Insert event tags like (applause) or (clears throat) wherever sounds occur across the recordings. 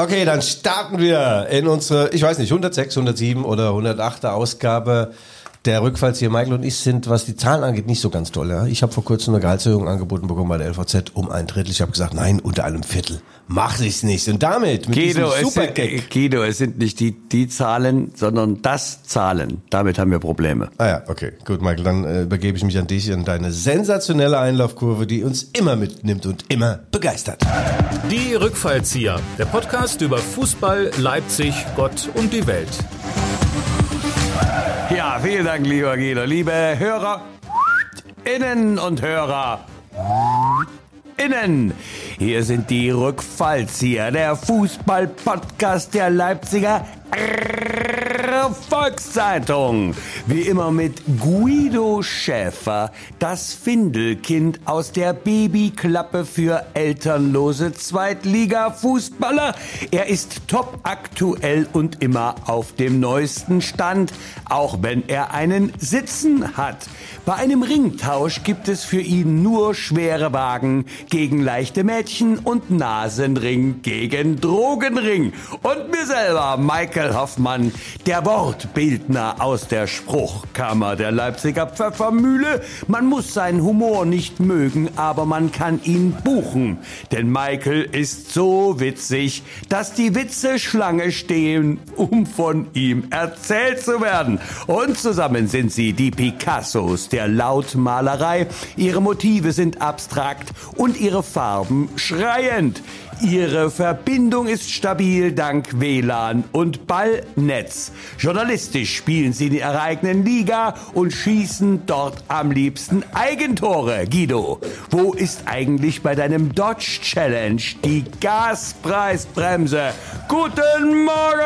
Okay, dann starten wir in unsere, ich weiß nicht, 106, 107 oder 108 Ausgabe der Rückfallzieher Michael und ich sind, was die Zahlen angeht, nicht so ganz toll. Ja? Ich habe vor kurzem eine Gehaltserhöhung angeboten bekommen bei der LVZ um ein Drittel. Ich habe gesagt, nein, unter einem Viertel. Mach ich's nicht. Und damit, mit Guido, diesem es sind, Supergag. Guido, es sind nicht die, die Zahlen, sondern das Zahlen. Damit haben wir Probleme. Ah ja, okay, gut, Michael, dann äh, übergebe ich mich an dich und deine sensationelle Einlaufkurve, die uns immer mitnimmt und immer begeistert. Die Rückfallzieher, der Podcast über Fußball, Leipzig, Gott und die Welt. Ja, vielen Dank, lieber Guido. Liebe Hörer, Innen und Hörer, Innen. Hier sind die Rückfallzieher, der Fußball-Podcast der Leipziger Volkszeitung. Wie immer mit Guido Schäfer, das Findelkind aus der Babyklappe für elternlose Zweitliga-Fußballer. Er ist top aktuell und immer auf dem neuesten Stand, auch wenn er einen Sitzen hat. Bei einem Ringtausch gibt es für ihn nur schwere Wagen gegen leichte Mädchen und Nasenring gegen Drogenring. Und mir selber, Michael Hoffmann, der Wortbildner aus der Spruchkammer der Leipziger Pfeffermühle. Man muss seinen Humor nicht mögen, aber man kann ihn buchen. Denn Michael ist so witzig, dass die Witze Schlange stehen, um von ihm erzählt zu werden. Und zusammen sind sie die Picassos der Lautmalerei. Ihre Motive sind abstrakt und ihre Farben schreiend. Ihre Verbindung ist stabil dank WLAN und Ballnetz. Journalistisch spielen sie in der eigenen Liga und schießen dort am liebsten Eigentore. Guido, wo ist eigentlich bei deinem Dodge Challenge die Gaspreisbremse? Guten Morgen!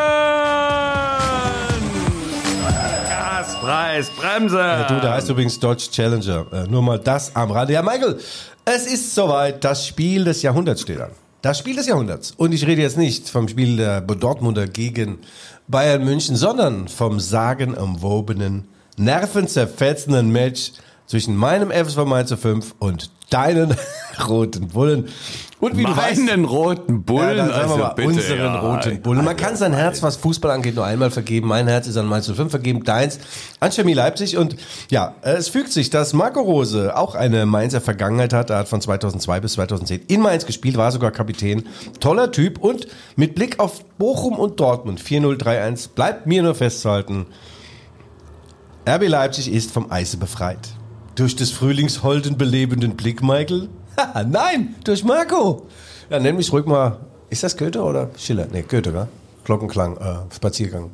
Gaspreisbremse! Ja, du, der heißt übrigens Dodge Challenger. Äh, nur mal das am Rande. Ja, Michael, es ist soweit. Das Spiel des Jahrhunderts steht an. Das Spiel des Jahrhunderts. Und ich rede jetzt nicht vom Spiel der Dortmunder gegen Bayern München, sondern vom sagenumwobenen, nervenzerfetzenden Match zwischen meinem FSV Mainz 5 und deinen (laughs) roten Bullen. Und wie du weißt, Meinen roten Bullen, ja, also mal, bitte, unseren ja. roten Bullen. Man kann sein Herz, was Fußball angeht, nur einmal vergeben. Mein Herz ist an Mainz 05 vergeben, deins an Chemie Leipzig. Und ja, äh, es fügt sich, dass Marco Rose auch eine Mainzer Vergangenheit hat. Er hat von 2002 bis 2010 in Mainz gespielt, war sogar Kapitän. Toller Typ. Und mit Blick auf Bochum und Dortmund 4-0-3-1 bleibt mir nur festzuhalten, RB Leipzig ist vom Eise befreit. Durch des Frühlingsholden belebenden Blick, Michael? Nein, durch Marco. Ja, nenn mich ruhig mal. Ist das Goethe oder Schiller? Nee, Goethe, gell? Glockenklang, äh, Spaziergang.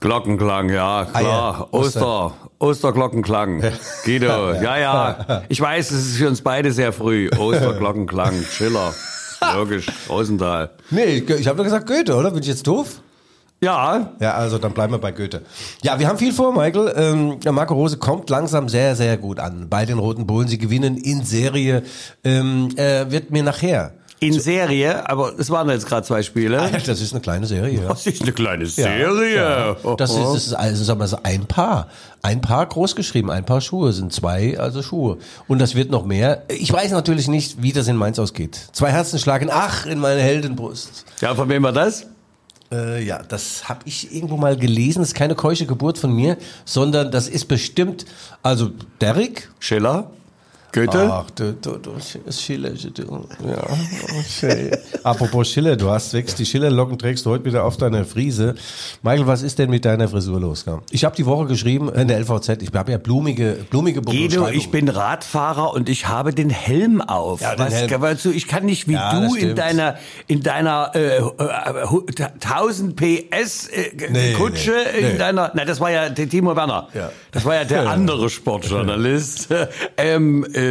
Glockenklang, ja, klar. Ah, ja. Oster, Osterglockenklang. Guido, (laughs) ja, ja. Ich weiß, es ist für uns beide sehr früh. Osterglockenklang, Schiller. (laughs) Logisch, Rosenthal. Nee, ich habe doch gesagt Goethe, oder? Bin ich jetzt doof? Ja, Ja, also dann bleiben wir bei Goethe. Ja, wir haben viel vor, Michael. Ähm, ja, Marco Rose kommt langsam sehr, sehr gut an. Bei den Roten Bullen, sie gewinnen in Serie. Ähm, äh, wird mir nachher. in Serie, aber es waren jetzt gerade zwei Spiele. Das ist eine kleine Serie. Ja. Das ist eine kleine Serie. Ja. Das ist, das ist also, sagen wir so, ein Paar. Ein Paar groß geschrieben, ein Paar Schuhe sind zwei, also Schuhe. Und das wird noch mehr. Ich weiß natürlich nicht, wie das in Mainz ausgeht. Zwei Herzen schlagen, ach, in meine Heldenbrust. Ja, von wem war das? Äh, ja, das habe ich irgendwo mal gelesen. Das ist keine keusche Geburt von mir, sondern das ist bestimmt, also Derrick. Schiller? Goethe? Ach, du, du, du, Schiller, du, ja, okay. (laughs) Apropos Schiller, du hast wächst die Schillerlocken, trägst du heute wieder auf deiner Friese. Michael, was ist denn mit deiner Frisur los? Ich habe die Woche geschrieben in der LVZ, ich habe ja blumige, blumige Guido, ich bin Radfahrer und ich habe den Helm auf. Ja, den Was, Helm. weißt du, ich kann nicht wie Ja, du in deiner in deiner äh, äh, hu- ta- 1000 PS äh, Nee, Kutsche nee, nee. in deiner. Na, das war ja der Timo Werner. Ja. Das war ja der (laughs) andere Sportjournalist. (laughs) ähm, äh,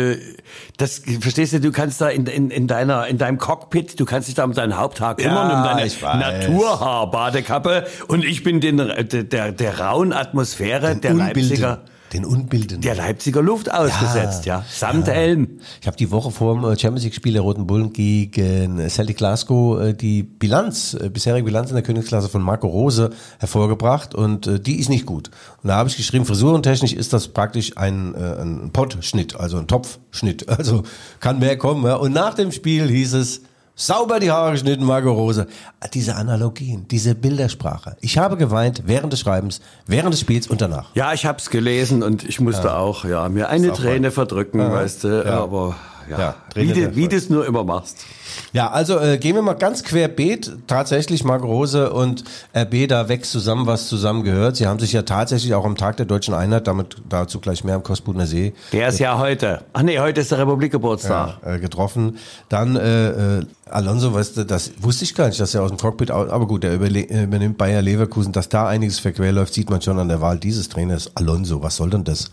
das verstehst du? Du kannst da in, in, in deiner in deinem Cockpit, du kannst dich da um dein Haupthaar kümmern, Ja, um deine. Naturhaarbadekappe und ich bin den der der, der rauen Atmosphäre der Leipziger Den Unbildenden. der Leipziger Luft ausgesetzt, ja. Samt Helm. Ich habe die Woche vor dem äh, Champions League Spiel der Roten Bullen gegen Celtic Glasgow äh, die Bilanz, äh, bisherige Bilanz in der Königsklasse von Marco Rose hervorgebracht und äh, die ist nicht gut. Und da habe ich geschrieben, frisurentechnisch ist das praktisch ein, äh, ein Pottschnitt, also ein Topfschnitt. (laughs) Also kann mehr kommen. Ja. Und nach dem Spiel hieß es, Sauber die Haare geschnitten, Marco Rose. Ah, Diese Analogien, diese Bildersprache. Ich habe geweint während des Schreibens, während des Spiels und danach. Ja, ich hab's gelesen und ich musste auch, ja, mir eine Träne verdrücken, weißt du, Ja. aber ja, Ja, wie, du, wie du es nur immer machst. Ja, also äh, gehen wir mal ganz querbeet. Tatsächlich Marco Rose und RB, da wächst zusammen, was zusammengehört. Sie haben sich ja tatsächlich auch am Tag der Deutschen Einheit, damit dazu gleich mehr am Kostbudener See, Der ist ja heute. Ach nee, heute ist der Republikgeburtstag. äh, getroffen. Dann äh, äh, Alonso, weißt du, das wusste ich gar nicht, dass er aus dem Cockpit, aber gut, der äh, übernimmt Bayer Leverkusen, dass da einiges verquer läuft, sieht man schon an der Wahl dieses Trainers. Alonso, was soll denn das?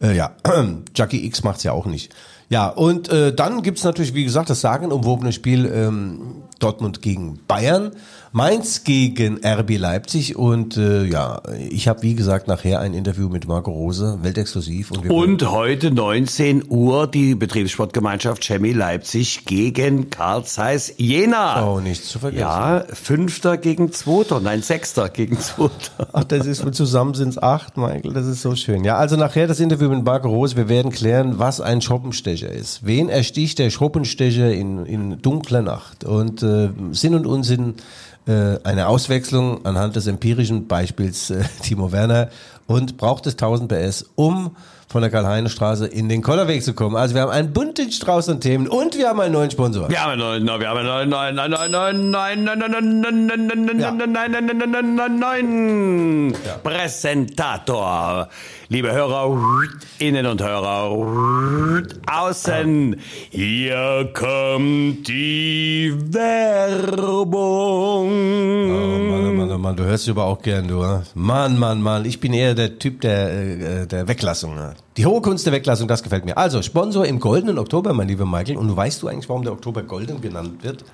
Äh, ja, (clears throat) Jackie X macht's ja auch nicht. Ja, und äh, dann gibt's natürlich, wie gesagt, das sagenumwobene Spiel ähm, Dortmund gegen Bayern, Mainz gegen RB Leipzig und äh, ja, ich habe wie gesagt nachher ein Interview mit Marco Rose, weltexklusiv. Und, Und heute 19 Uhr die Betriebssportgemeinschaft Chemie Leipzig gegen Karl Zeiss Jena. Oh, nichts zu vergessen. Ja, Fünfter gegen Zweiter, nein, Sechster gegen Zweiter. (laughs) Ach, das ist, zusammen sind's acht, Michael, das ist so schön. Ja, also nachher das Interview mit Marco Rose, wir werden klären, was ein Schuppenstecher ist. Wen ersticht der Schuppenstecher in, in dunkler Nacht? Und äh, Sinn und Unsinn äh, eine Auswechslung anhand des empirischen Beispiels äh, Timo Werner und braucht es 1000 PS, um von der Karl-Heine-Straße in den Kollerweg zu kommen. Also wir haben einen bunten Strauß an Themen und wir haben einen neuen Sponsor. Wir haben einen neuen, wir haben einen neuen, neuen, neuen, neuen, neuen, neuen, neuen, neuen, neuen, neuen, Ja. neuen, neuen, neuen, neuen, neuen, neuen Präsentator. Liebe Hörer, innen und Hörer, außen, hier kommt die Oh Mann, oh Werbung. Mann, oh Mann, du hörst dich aber auch gern, du. Mann, Mann, Mann, ich bin eher der Typ der, äh, der Weglassung. Die hohe Kunst der Weglassung, das gefällt mir. Also, Sponsor im goldenen Oktober, mein lieber Michael. Und weißt du eigentlich, warum der Oktober golden genannt wird?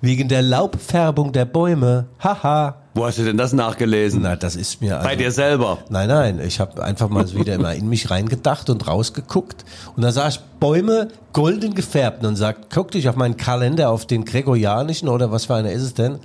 Wegen der Laubfärbung der Bäume. Haha. Wo hast du denn das nachgelesen? Na, das ist mir also, Bei dir selber. Nein, nein, ich habe einfach mal wieder immer in mich reingedacht und rausgeguckt. Und dann sah ich Bäume golden gefärbt und sagt, guck dich auf meinen Kalender, auf den gregorianischen oder was für einer ist es denn?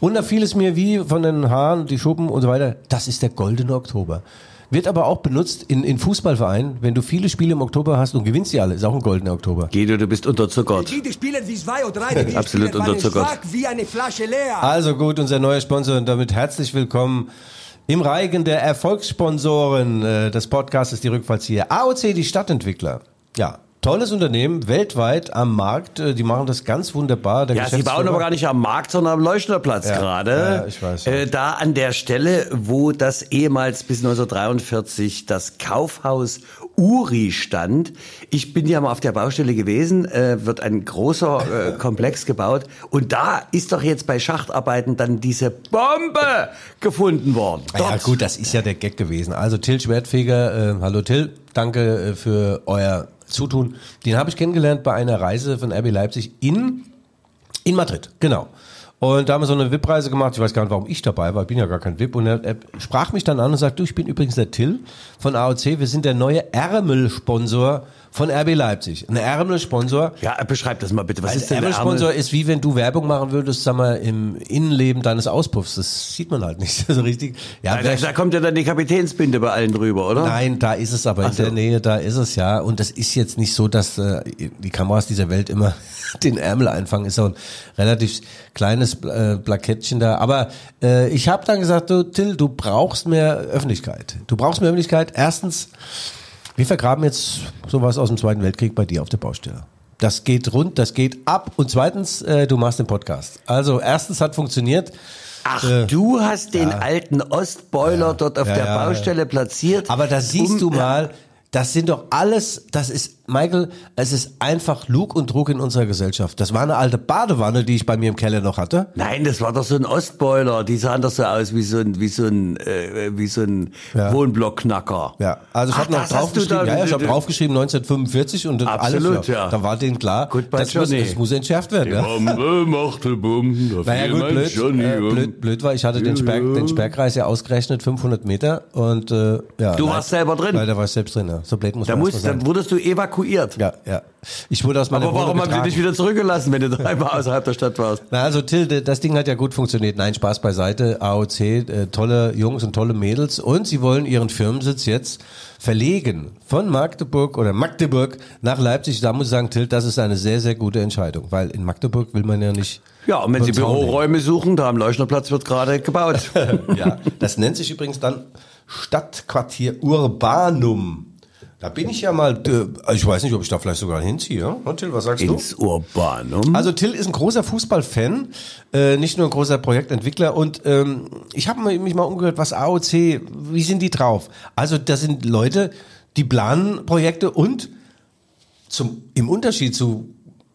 Und da fiel es mir wie von den Haaren, die Schuppen und so weiter, das ist der goldene Oktober. Wird aber auch benutzt in, in Fußballvereinen, wenn du viele Spiele im Oktober hast und gewinnst sie alle, ist auch ein goldener Oktober. Guido, du bist unterzuckert. Die, spielen wie zwei oder drei. Die (laughs) Absolut Spieler waren unterzuckert. wie eine Flasche leer. Also gut, unser neuer Sponsor und damit herzlich willkommen im Reigen der Erfolgssponsoren äh, des Podcasts die Rückfallzieher. AOC, die Stadtentwickler. Ja, tolles Unternehmen, weltweit am Markt. Äh, Die machen das ganz wunderbar. Der Ja, sie bauen aber gar nicht am Markt, sondern am Leuchterplatz Ja, gerade. ja, ich weiß. Äh, da an der Stelle, wo das ehemals bis 1943 das Kaufhaus Uri stand. Ich bin ja mal auf der Baustelle gewesen, äh, wird ein großer äh, (laughs) Komplex gebaut und da ist doch jetzt bei Schachtarbeiten dann diese Bombe gefunden worden. Ah Ja, Dort. gut, das ist ja der Gag gewesen. Also Till Schwertfeger, äh, hallo Till, danke äh, für euer Zutun. Den habe ich kennengelernt bei einer Reise von RB Leipzig in, in Madrid, genau. Und da haben wir so eine VIP-Reise gemacht. Ich weiß gar nicht, warum ich dabei war. Ich bin ja gar kein VIP. Und er, er sprach mich dann an und sagt, du, ich bin übrigens der Till von AOC. Wir sind der neue Ärmelsponsor von RB Leipzig. Ein Ärmelsponsor. Ja, beschreib das mal bitte. Was Ein ist denn der Ärmelsponsor Ärmel? ist wie wenn du Werbung machen würdest, sag mal, im Innenleben deines Auspuffs. Das sieht man halt nicht (laughs) so richtig. Ja, Da, da kommt ja dann die Kapitänsbinde bei allen drüber, oder? Nein, da ist es aber in so. der Nähe, da ist es ja. Und das ist jetzt nicht so, dass äh, die Kameras dieser Welt immer (laughs) den Ärmel einfangen. Ist so ein relativ kleines äh, Plakettchen da. Aber äh, ich habe dann gesagt, du Till, du brauchst mehr Öffentlichkeit. Du brauchst mehr Öffentlichkeit. Erstens, wir vergraben jetzt sowas aus dem Zweiten Weltkrieg bei dir auf der Baustelle. Das geht rund, das geht ab. Und zweitens, äh, du machst den Podcast. Also erstens hat funktioniert. Ach, du hast den alten Ostboiler dort auf Ja, der ja, Baustelle platziert. Aber da siehst um- du mal, das sind doch alles, das ist, Michael, es ist einfach Lug und Druck in unserer Gesellschaft. Das war eine alte Badewanne, die ich bei mir im Keller noch hatte. Nein, das war doch so ein Ostboiler. Die sahen doch so aus wie so ein, wie so ein, äh, wie so ein Ja. Wohnblockknacker. Ja, also ich habe noch draufgeschrieben, ja, ja, ich habe draufgeschrieben 1945 und Absolut, alles, ja. da war denen klar, Goodbye, das muss, das muss entschärft werden. Ja. Bombe (laughs) machte Bumm, da Naja gut, blöd, Johnny äh, blöd, blöd war, ich hatte den, Sperr, den Sperrkreis ja ausgerechnet, 500 Meter und äh, ja. Du warst selber drin? Leider war ich selbst drin, ja. So blöd muss Da, man mal sein. da wurdest du evakuiert. Ja, ja. Ich wurde aus meiner Aber warum Wohnung haben sie getragen. dich wieder zurückgelassen, wenn du dreimal außerhalb der Stadt warst? Na, also Till, das Ding hat ja gut funktioniert. Nein, Spaß beiseite. AOC, äh, tolle Jungs und tolle Mädels. Und sie wollen ihren Firmensitz jetzt verlegen von Magdeburg oder Magdeburg nach Leipzig. Da muss ich sagen, Till, das ist eine sehr, sehr gute Entscheidung, weil in Magdeburg will man ja nicht. Ja, und wenn Sie. Büroräume suchen, da am Leuchnerplatz wird gerade gebaut. (laughs) Ja, das nennt sich übrigens dann Stadtquartier Urbanum. Da bin ich ja mal, äh, ich weiß nicht, ob ich da vielleicht sogar hinziehe. Und Till, was sagst du? Ins Urbanum. Also Till ist ein großer Fußballfan, äh, nicht nur ein großer Projektentwickler. Und ähm, ich habe mich mal umgehört, was AOC, wie sind die drauf? Also das sind Leute, die planen Projekte und zum, im Unterschied zu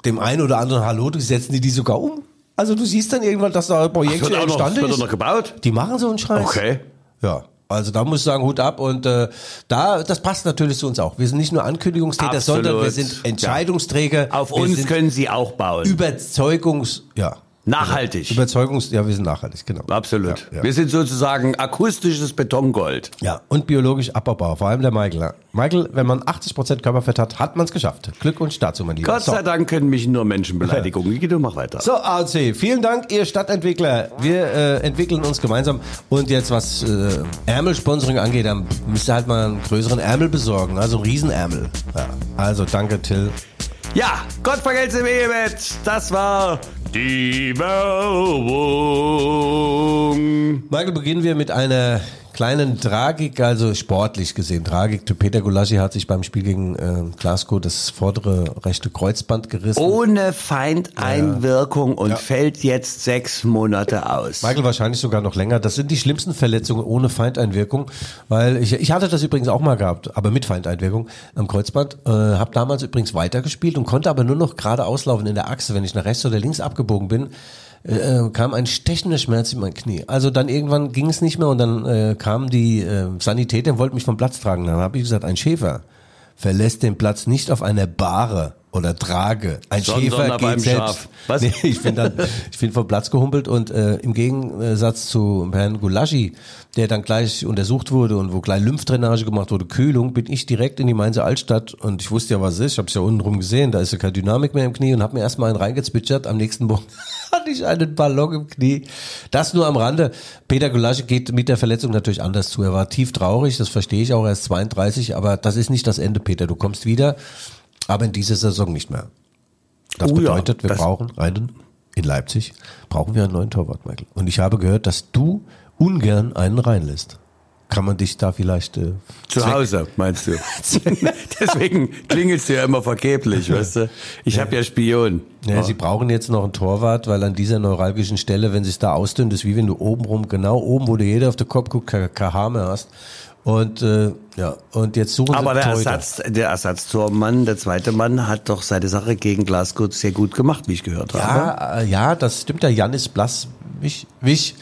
dem einen oder anderen Hallo, die setzen die die sogar um. Also du siehst dann irgendwann, dass da ein Projekt wird auch noch, entstanden wird ist. noch gebaut? Die machen so einen Scheiß. Okay. Ja. Also da muss ich sagen, Hut ab und äh, da, das passt natürlich zu uns auch. Wir sind nicht nur Ankündigungstäter, Absolut. sondern wir sind Entscheidungsträger. Auf wir uns können Sie auch bauen. Überzeugungs, ja. Nachhaltig. Überzeugungs, ja, wir sind nachhaltig, genau. Absolut. Ja, ja. Wir sind sozusagen akustisches Betongold. ja. und biologisch abbaubar, vor allem der Michael. ja. Michael, wenn man 80% Körperfett hat, hat man es geschafft. Glückwunsch dazu, mein Lieber. Gott sei Dank können mich nur Menschen beleidigen. Guido, (laughs) mach weiter. So, AOC, vielen Dank, ihr Stadtentwickler. Wir äh, entwickeln uns gemeinsam. Und jetzt, was äh, Ärmelsponsoring angeht, dann müsst ihr halt mal einen größeren Ärmel besorgen, also einen Riesenärmel. Also, danke, Till. Ja, Gott vergelt's im Ehebett. Das war die Werbung. Michael, beginnen wir mit einer kleinen Tragik, also sportlich gesehen. Tragik. Peter Gulaschi hat sich beim Spiel gegen äh, Glasgow das vordere rechte Kreuzband gerissen. Ohne Feindeinwirkung und Ja. fällt jetzt sechs Monate aus. Michael wahrscheinlich sogar noch länger. Das sind die schlimmsten Verletzungen ohne Feindeinwirkung, weil ich, ich hatte das übrigens auch mal gehabt, aber mit Feindeinwirkung am Kreuzband. Äh, habe damals übrigens weitergespielt und konnte aber nur noch gerade auslaufen in der Achse, wenn ich nach rechts oder links abgebogen bin. Äh, kam ein stechender Schmerz in mein Knie. Also dann irgendwann ging es nicht mehr und dann äh, kamen die äh, Sanitäter und wollten mich vom Platz tragen. Dann habe ich gesagt, ein Schäfer verlässt den Platz nicht auf einer Bahre oder Trage. Ein Sondern Schäfer geht selbst. Nee, ich bin dann, ich bin vom Platz gehumpelt und äh, im Gegensatz zu Herrn Gulaschi, der dann gleich untersucht wurde und wo gleich Lymphdrainage gemacht wurde, Kühlung, bin ich direkt in die Mainzer Altstadt und ich wusste ja, was es ist. Ich habe es ja unten rum gesehen, da ist ja keine Dynamik mehr im Knie und habe mir erstmal einen reingezwitschert. Am nächsten Morgen (laughs) hatte ich einen Ballon im Knie. Das nur am Rande. Peter Gulaschi geht mit der Verletzung natürlich anders zu. Er war tief traurig, das verstehe ich auch, er ist 32, aber das ist nicht das Ende, Peter. Du kommst wieder, aber in dieser Saison nicht mehr. Das Oh ja, bedeutet, wir das- brauchen einen, in Leipzig, brauchen wir einen neuen Torwart, Michael. Und ich habe gehört, dass du ungern einen reinlässt. Kann man dich da vielleicht äh, Zu Hause, meinst du? (laughs) (laughs) Deswegen klingelst du ja immer vergeblich, weißt du? Ich habe ja Spion. Ja, sie brauchen jetzt noch einen Torwart, weil an dieser neuralgischen Stelle, wenn sich da ausdünnt, ist wie wenn du oben rum, genau oben, wo du jeder auf den Kopf guckt, kein KH mehr hast. Und äh, ja, und jetzt suchen Aber sie der Torhüter. Ersatz, der Ersatztormann, der zweite Mann, hat doch seine Sache gegen Glasgow sehr gut gemacht, wie ich gehört habe. Ja, äh, ja, das stimmt. Der Janis Blass, Wich, Wich,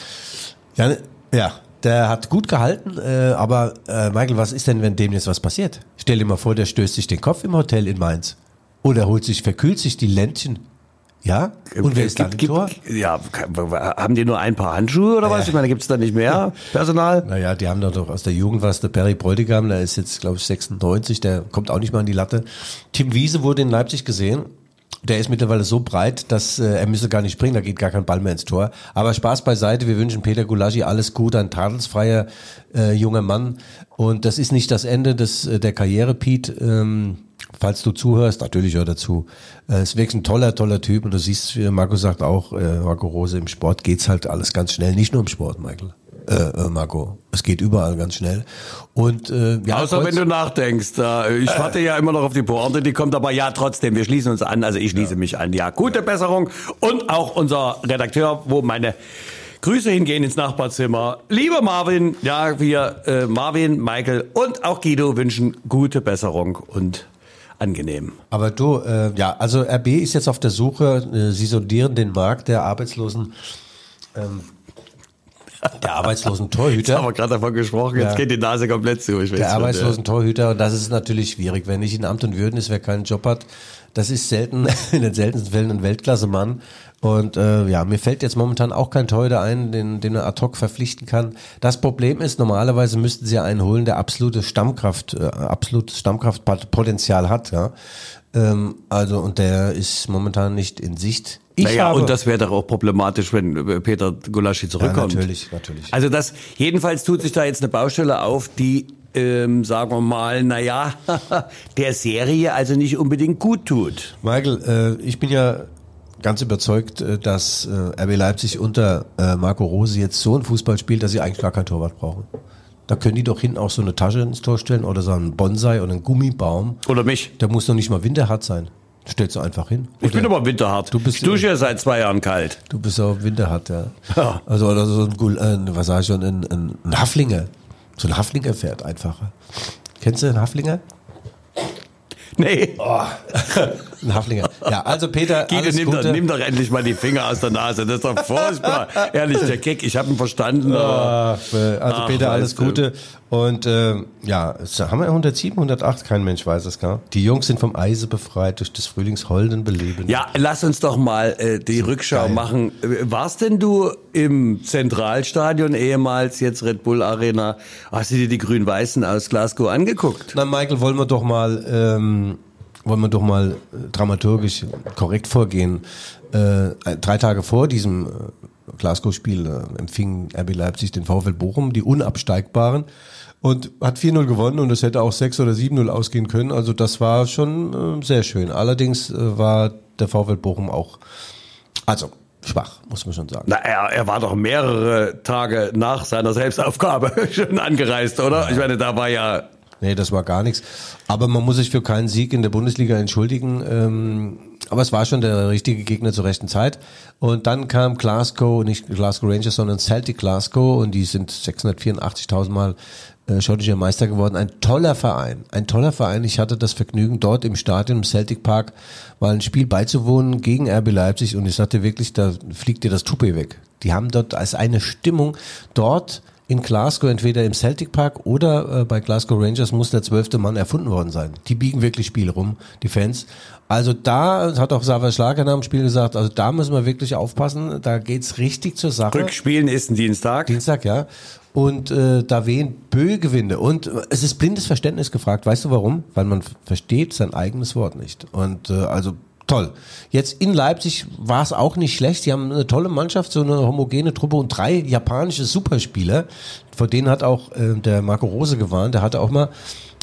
Jan, ja, der hat gut gehalten. Äh, aber äh, Michael, was ist denn, wenn dem jetzt was passiert? Stell dir mal vor, der stößt sich den Kopf im Hotel in Mainz oder holt sich, verkühlt sich die Ländchen. Ja? Und wer ist dann im Gibt- Tor? Ja, haben die nur ein paar Handschuhe oder was? Ich meine, gibt's da nicht mehr Personal? Naja, die haben doch aus der Jugend was, der Perry Bräutigam, der ist jetzt, glaube ich, 96, der kommt auch nicht mal an die Latte. Tim Wiese wurde in Leipzig gesehen. Der ist mittlerweile so breit, dass äh, er müsste gar nicht springen, da geht gar kein Ball mehr ins Tor. Aber Spaß beiseite, wir wünschen Peter Gulaschi alles Gute, ein tadelsfreier äh, junger Mann. Und das ist nicht das Ende des, äh, der Karriere, Pete. Ähm, falls du zuhörst, natürlich hör dazu. Äh, ist wirklich ein toller, toller Typ. Und du siehst, wie Marco sagt auch, äh, Marco Rose, im Sport geht's halt alles ganz schnell. Nicht nur im Sport, Michael. Äh, äh, Marco. Es geht überall ganz schnell. Und äh, ja, Außer wenn du nachdenkst. Äh, Ich warte ja immer noch auf die Pointe, die kommt aber ja trotzdem. Wir schließen uns an. Also ich schließe mich an. Ja, gute Besserung. Und auch unser Redakteur, wo meine Grüße hingehen ins Nachbarzimmer. Lieber Marvin, ja, wir, äh, Marvin, Michael und auch Guido wünschen gute Besserung und angenehm. Aber du, äh, ja, also RB ist jetzt auf der Suche, äh, sie sondieren den Markt der Arbeitslosen, ähm, der arbeitslosen Torhüter. Haben wir gerade davon gesprochen, jetzt Ja. geht die Nase komplett zu. Der arbeitslosen Torhüter und das ist natürlich schwierig, wenn nicht in Amt und Würden ist, wer keinen Job hat. Das ist selten, (laughs) in den seltensten Fällen ein Weltklasse-Mann Und äh, ja, mir fällt jetzt momentan auch kein Torhüter ein, den, den er ad hoc verpflichten kann. Das Problem ist, normalerweise müssten sie einen holen, der absolute Stammkraft, äh, absolutes Stammkraftpotenzial hat. Ja. Ähm, also und der ist momentan nicht in Sicht. Ich naja, habe, und das wäre doch auch problematisch, wenn äh, Peter Gulaschi zurückkommt. Ja, natürlich, natürlich. Also das, jedenfalls tut sich da jetzt eine Baustelle auf, die ähm, sagen wir mal, naja, (laughs) der Serie also nicht unbedingt gut tut. Michael, äh, ich bin ja ganz überzeugt, äh, dass äh, RB Leipzig unter äh, Marco Rose jetzt so einen Fußball spielt, dass sie eigentlich gar kein Torwart brauchen. Da können die doch hinten auch so eine Tasche ins Tor stellen oder so einen Bonsai oder einen Gummibaum. Oder mich. Der muss doch nicht mal winterhart sein. Stellst du einfach hin. Ich bin aber winterhart. Du bist, ich dusche ja seit zwei Jahren kalt. Du bist auch winterhart, ja. ja. Also oder so ein, äh, was sag ich schon, ein, ein, ein Haflinger. So ein Haflinger fährt einfacher. Kennst du einen Haflinger? Nee. Oh. (laughs) Ein Haflinger. Ja, also Peter, alles nimm, Gute. Doch, nimm doch endlich mal die Finger aus der Nase. Das ist doch furchtbar. Ehrlich, der Kick, ich habe ihn verstanden. Oh, also Ach, Peter, alles Gute. Und äh, ja, haben wir 107, 108? Kein Mensch weiß es, gar. Die Jungs sind vom Eise befreit durch das Frühlingsholden beleben. Ja, lass uns doch mal äh, die Rückschau geil. machen. Warst denn du im Zentralstadion, ehemals jetzt Red Bull Arena, hast du dir die Grün-Weißen aus Glasgow angeguckt? Na, Michael, wollen wir doch mal... Ähm, wollen wir doch mal äh, dramaturgisch korrekt vorgehen. Äh, drei Tage vor diesem äh, Glasgow-Spiel äh, empfing RB Leipzig den VfL Bochum, die Unabsteigbaren, und hat 4-0 gewonnen und es hätte auch 6 oder 7-0 ausgehen können. Also das war schon äh, sehr schön. Allerdings äh, war der VfL Bochum auch, also schwach, muss man schon sagen. Na, er, er war doch mehrere Tage nach seiner Selbstaufgabe (laughs) schon angereist, oder? Ich meine, da war ja Nee, das war gar nichts. Aber man muss sich für keinen Sieg in der Bundesliga entschuldigen. Ähm, aber es war schon der richtige Gegner zur rechten Zeit. Und dann kam Glasgow, nicht Glasgow Rangers, sondern Celtic Glasgow und die sind 684.000 Mal äh, schottischer Meister geworden. Ein toller Verein, ein toller Verein. Ich hatte das Vergnügen, dort im Stadion, im Celtic Park, mal ein Spiel beizuwohnen gegen RB Leipzig und ich sagte wirklich, da fliegt dir das Tuppe weg. Die haben dort als eine Stimmung dort in Glasgow, entweder im Celtic Park oder äh, bei Glasgow Rangers muss der zwölfte Mann erfunden worden sein. Die biegen wirklich Spiel rum, die Fans. Also da hat auch Sava Schlager nach dem Spiel gesagt, also da müssen wir wirklich aufpassen, da geht's richtig zur Sache. Rückspielen ist ein Dienstag. Dienstag, ja. Und äh, da wehen Bögewinde. Und es ist blindes Verständnis gefragt. Weißt du warum? Weil man versteht sein eigenes Wort nicht. Und äh, also toll. Jetzt in Leipzig war es auch nicht schlecht. Sie haben eine tolle Mannschaft, so eine homogene Truppe und drei japanische Superspieler. Vor denen hat auch äh, der Marco Rose gewarnt. Der hatte auch mal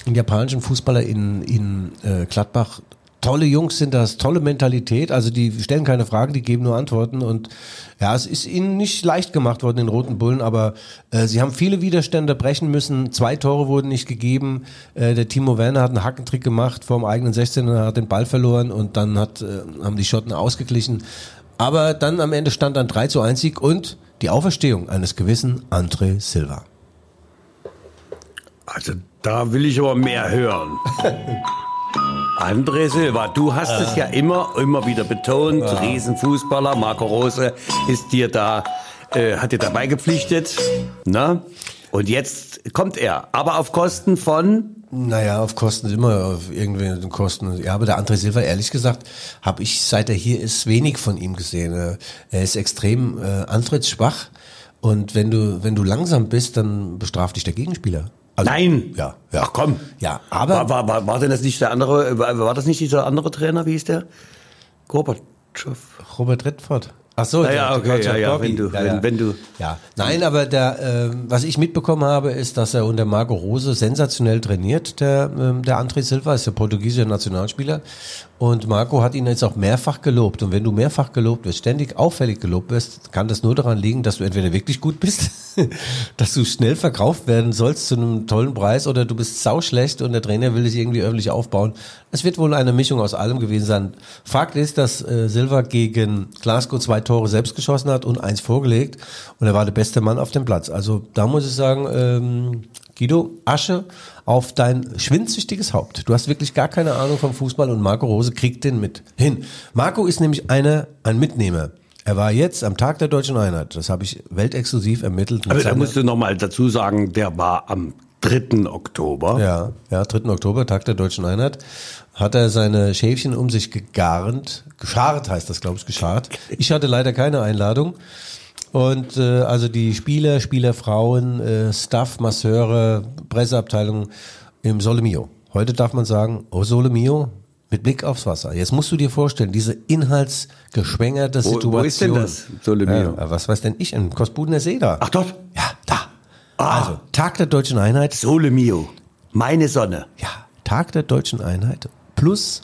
einen japanischen Fußballer in, in äh, Gladbach tolle Jungs sind das, tolle Mentalität. Also die stellen keine Fragen, die geben nur Antworten. Und ja, es ist ihnen nicht leicht gemacht worden, den Roten Bullen, aber äh, sie haben viele Widerstände brechen müssen. Zwei Tore wurden nicht gegeben. Äh, der Timo Werner hat einen Hackentrick gemacht vor dem eigenen 16 und hat den Ball verloren und dann hat, äh, haben die Schotten ausgeglichen. Aber dann am Ende stand dann 3 zu 1 Sieg und die Auferstehung eines gewissen André Silva. Also da will ich aber mehr hören. (laughs) André Silva, du hast äh. es ja immer, immer wieder betont. Riesenfußballer, Marco Rose ist dir da, äh, hat dir dabei gepflichtet, ne? Und jetzt kommt er, aber auf Kosten von naja, auf Kosten immer auf irgendwelchen Kosten. Ja, aber der André Silva, ehrlich gesagt, habe ich, seit er hier ist, wenig von ihm gesehen. Er ist extrem äh, antrittsschwach und wenn du, wenn du langsam bist, dann bestraft dich der Gegenspieler. Also, Nein. Ja, ja. Ach komm. Ja, aber. War, war, war, war denn das nicht der andere, war, war das nicht dieser andere Trainer, wie hieß der? Gorbatschow. Robert Redford. Ach so, ja, okay, ja, ja, wenn du, ja, ja. Wenn, wenn, du. Ja, nein, aber der, äh, was ich mitbekommen habe, ist, dass er unter Marco Rose sensationell trainiert. Der, äh, der André Silva ist der portugiesische Nationalspieler und Marco hat ihn jetzt auch mehrfach gelobt. Und wenn du mehrfach gelobt wirst, ständig auffällig gelobt wirst, kann das nur daran liegen, dass du entweder wirklich gut bist, (laughs) dass du schnell verkauft werden sollst zu einem tollen Preis oder du bist sauschlecht und der Trainer will dich irgendwie öffentlich aufbauen. Es wird wohl eine Mischung aus allem gewesen sein. Fakt ist, dass äh, Silva gegen Glasgow zwei Tore selbst geschossen hat und eins vorgelegt und er war der beste Mann auf dem Platz. Also da muss ich sagen, ähm, Guido, Asche auf dein schwindsüchtiges Haupt. Du hast wirklich gar keine Ahnung vom Fußball und Marco Rose kriegt den mit hin. Marco ist nämlich eine, ein Mitnehmer. Er war jetzt am Tag der Deutschen Einheit, das habe ich weltexklusiv ermittelt. Aber da musst du nochmal dazu sagen, der war am 3. Oktober. Ja, ja, 3. Oktober, Tag der Deutschen Einheit, hat er seine Schäfchen um sich gegarnt. Geschart heißt das, glaube ich, geschart. Ich hatte leider keine Einladung. Und äh, also die Spieler, Spielerfrauen, äh, Staff, Masseure, Presseabteilung im Sole Mio. Heute darf man sagen, oh Sole Mio, mit Blick aufs Wasser. Jetzt musst du dir vorstellen, diese inhaltsgeschwängerte Wo- wo Situation. ist denn das, Sole Mio? Ja, was weiß denn ich? In Kosbudener See da. Ach dort. Ja, da. Also, Tag der Deutschen Einheit. Sole Mio. Meine Sonne. Ja, Tag der Deutschen Einheit plus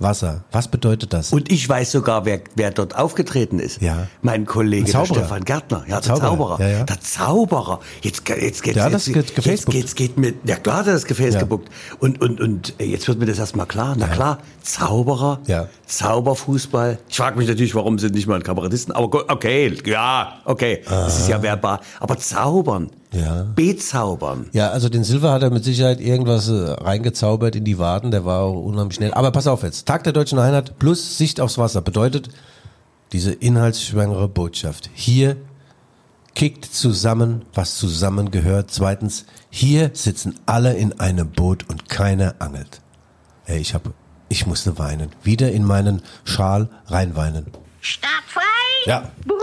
Wasser. Was bedeutet das? Und ich weiß sogar, wer, wer dort aufgetreten ist. Ja. Mein Kollege der. Stefan Gärtner. Ja, der Zauberer. Zauberer. Ja, ja. Der Zauberer. Jetzt, jetzt, hat jetzt, das jetzt, Gefäß jetzt, jetzt geht mir, ja klar hat das Gefäß Ja. gebuckt. Und, und, und äh, jetzt wird mir das erstmal klar. Na klar, Zauberer, Ja. Zauberfußball. Ich frage mich natürlich, warum sind nicht mal Kabarettisten. Aber okay, ja, okay. Das ist ja verbar. Aber zaubern. Ja. Bezaubern. ja, also den Silver hat er mit Sicherheit irgendwas äh, reingezaubert in die Waden. Der war auch unheimlich schnell. Aber pass auf jetzt. Tag der Deutschen Einheit plus Sicht aufs Wasser bedeutet diese inhaltsschwangere Botschaft. Hier kickt zusammen, was zusammengehört. Zweitens, hier sitzen alle in einem Boot und keiner angelt. Ey, ich hab, ich musste weinen. Wieder in meinen Schal reinweinen. Start frei! Ja. Brumm,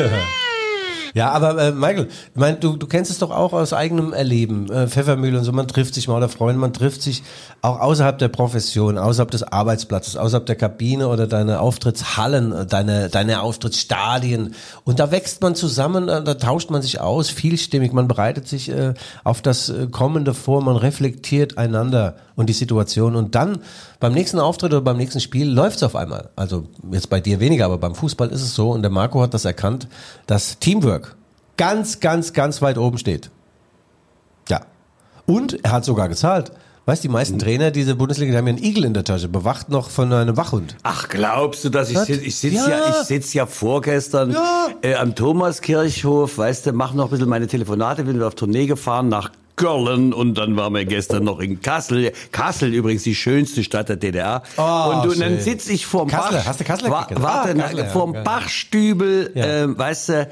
(laughs) Ja, aber äh, Michael, ich mein, du, du kennst es doch auch aus eigenem Erleben. Äh, Pfeffermühle und so, man trifft sich mal oder Freunde, man trifft sich auch außerhalb der Profession, außerhalb des Arbeitsplatzes, außerhalb der Kabine oder deine Auftrittshallen, äh, deine, deine Auftrittsstadien. Und da wächst man zusammen, äh, da tauscht man sich aus, vielstimmig, man bereitet sich äh, auf das äh, Kommende vor, man reflektiert einander und die Situation. Und dann beim nächsten Auftritt oder beim nächsten Spiel läuft's auf einmal. Also jetzt bei dir weniger, aber beim Fußball ist es so. Und der Marco hat das erkannt, dass Teamwork ganz, ganz, ganz weit oben steht. Ja. Und er hat sogar gezahlt. Weißt du, die meisten Trainer dieser Bundesliga, die haben ja einen Igel in der Tasche, bewacht noch von einem Wachhund. Ach, glaubst du, dass ich sitze ich sitz Ja. ja. ich sitz ja vorgestern Ja. äh, am Thomaskirchhof, weißt du, mach noch ein bisschen meine Telefonate, bin auf Tournee gefahren nach Köln und dann waren wir gestern noch in Kassel. Kassel übrigens die schönste Stadt der DDR. Oh, und, du, und dann sitze ich vorm Kassler, Bach. hast du Kassler wa? Warte, Ah, ja, vorm geil. Bachstübel, Ja. ähm, weißt du,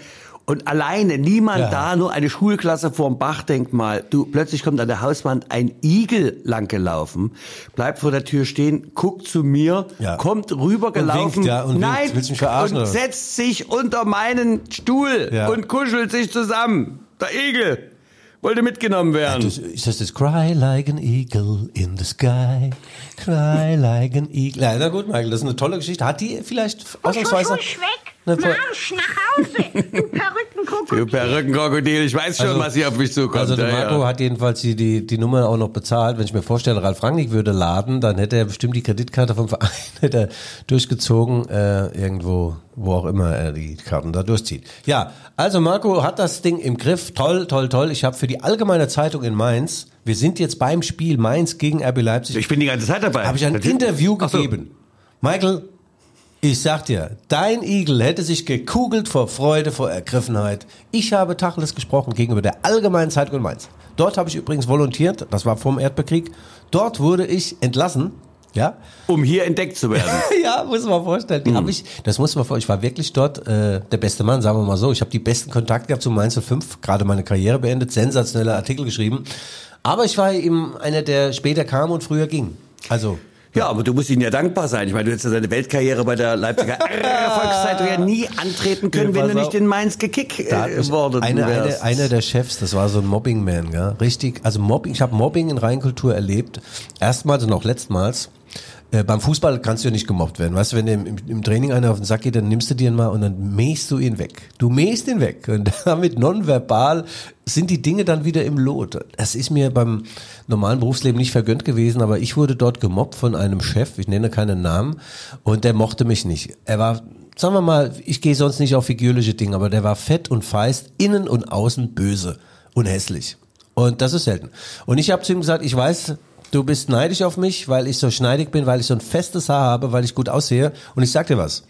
und alleine, niemand Ja. da, nur eine Schulklasse vorm Bachdenkmal. Du, plötzlich kommt an der Hauswand ein Igel langgelaufen, bleibt vor der Tür stehen, guckt zu mir, Ja. kommt rübergelaufen. winkt, ja, und winkt. Nein, verarschen, und setzt sich unter meinen Stuhl Ja. und kuschelt sich zusammen. Der Igel wollte mitgenommen werden. Das, ist das das Cry like an eagle in the sky? Cry like an eagle. Ja, na gut, Michael, das ist eine tolle Geschichte. Hat die vielleicht Husch, ausnahmsweise... husch, husch, weg! Ne, Marsch nach Hause! Du (laughs) Perückenkrokodil! Du Perückenkrokodil, ich weiß schon, was hier auf mich zukommt. Also der Marco ja. hat jedenfalls die, die, die Nummer auch noch bezahlt. Wenn ich mir vorstelle, Ralf Rangnick würde laden, dann hätte er bestimmt die Kreditkarte vom Verein (laughs) hätte er durchgezogen, äh, irgendwo, wo auch immer er die Karten da durchzieht. Ja, also Marco hat das Ding im Griff. Toll, toll, toll. Ich habe für die Allgemeine Zeitung in Mainz, wir sind jetzt beim Spiel Mainz gegen RB Leipzig, Ich bin die ganze Zeit dabei. habe ich ein. Interview Ach so. gegeben. Michael, ich sag dir, dein Igel hätte sich gekugelt vor Freude, vor Ergriffenheit. Ich habe Tacheles gesprochen gegenüber der Allgemeinen Zeitung in Mainz. Dort habe ich übrigens volontiert, das war vom Erdbeerkrieg. Dort wurde ich entlassen, ja. Um hier entdeckt zu werden. (laughs) ja, muss man vorstellen. Die hab ich, das muss man vorstellen. Ich war wirklich dort äh, der beste Mann, sagen wir mal so. Ich habe die besten Kontakte gehabt zu Mainz 05, gerade meine Karriere beendet, sensationelle Artikel geschrieben. Aber ich war eben einer, der später kam und früher ging. Also Ja, aber du musst ihnen ja dankbar sein. Ich meine, du hättest ja deine Weltkarriere bei der Leipziger (laughs) Erfolgszeitung ja nie antreten können, wenn du nicht in Mainz gekickt äh, worden eine, wärst. einer der Chefs, das war so ein Mobbing-Man, richtig. Also Mobbing, ich habe Mobbing in Rheinkultur erlebt. Erstmals und auch letztmals. Äh, beim Fußball kannst du ja nicht gemobbt werden. Weißt du, wenn im, im Training einer auf den Sack geht, dann nimmst du dir ihn mal und dann mähst du ihn weg. Du mähst ihn weg. Und (laughs) damit nonverbal sind die Dinge dann wieder im Lot. Das ist mir beim normalen Berufsleben nicht vergönnt gewesen, aber ich wurde dort gemobbt von einem Chef, ich nenne keinen Namen, und der mochte mich nicht. Er war sagen wir mal, ich gehe sonst nicht auf figürliche Dinge, aber der war fett und feist, innen und außen böse und hässlich. Und das ist selten. Und ich habe zu ihm gesagt, ich weiß, du bist neidisch auf mich, weil ich so schneidig bin, weil ich so ein festes Haar habe, weil ich gut aussehe. Und ich sag dir was,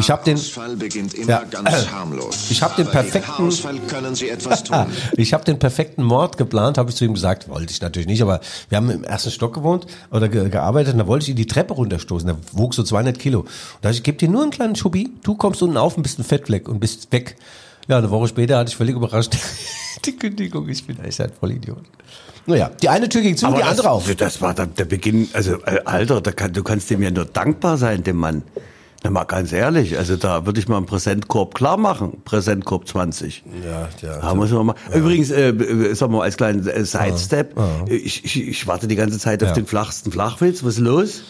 Ich habe den, beginnt immer Ja. ganz (clears throat) harmlos. Ich hab den perfekten- können Sie etwas tun. (laughs) ich habe den perfekten Mord geplant, habe ich zu ihm gesagt, wollte ich natürlich nicht, aber wir haben im ersten Stock gewohnt oder ge gearbeitet und da wollte ich ihn die Treppe runterstoßen, der wog so 200 Kilo. Und da ich, ich gebe dir nur einen kleinen Schubi, du kommst unten auf und bist ein Fettfleck und bist weg. Ja, eine Woche später hatte ich völlig überrascht (laughs) die Kündigung, ich bin echt ein Vollidiot. Naja, die eine Tür ging zu, die das, andere auf. Das war der, der Beginn, also äh, Alter, da kann, du kannst dem ja nur dankbar sein, dem Mann. Na mal ganz ehrlich, also da würde ich mal einen Präsentkorb klar machen. Präsentkorb 20. Ja, ja. Da muss man mal. Übrigens, äh, äh, sagen wir mal als kleinen äh, Sidestep, ich, ich, ich warte die ganze Zeit auf Ja. den flachsten Flachwitz. Was ist los?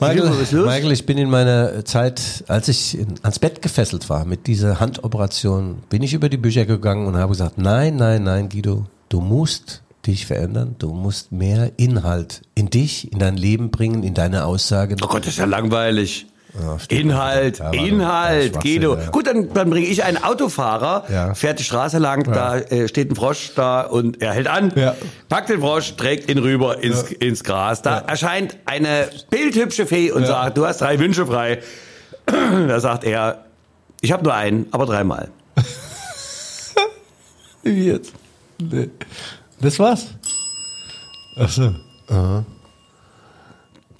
Michael, was ist los? Michael, ich bin in meiner Zeit, als ich ans Bett gefesselt war mit dieser Handoperation, bin ich über die Bücher gegangen und habe gesagt, nein, nein, nein, Guido, du musst dich verändern, du musst mehr Inhalt in dich, in dein Leben bringen, in deine Aussagen. Oh Gott, das ist ja langweilig. Inhalt, Ja, war doch- Inhalt, Guido. ja. Gut, dann, dann bringe ich einen Autofahrer, Ja. fährt die Straße lang, da äh, steht ein Frosch da und er hält an, Ja. packt den Frosch, trägt ihn rüber ins, ins Gras. Da erscheint eine bildhübsche Fee und sagt, du hast drei Wünsche frei. (clears throat) da sagt er, ich habe nur einen, aber dreimal. (laughs) Wie jetzt? Nee. Das war's. Ach so. Aha.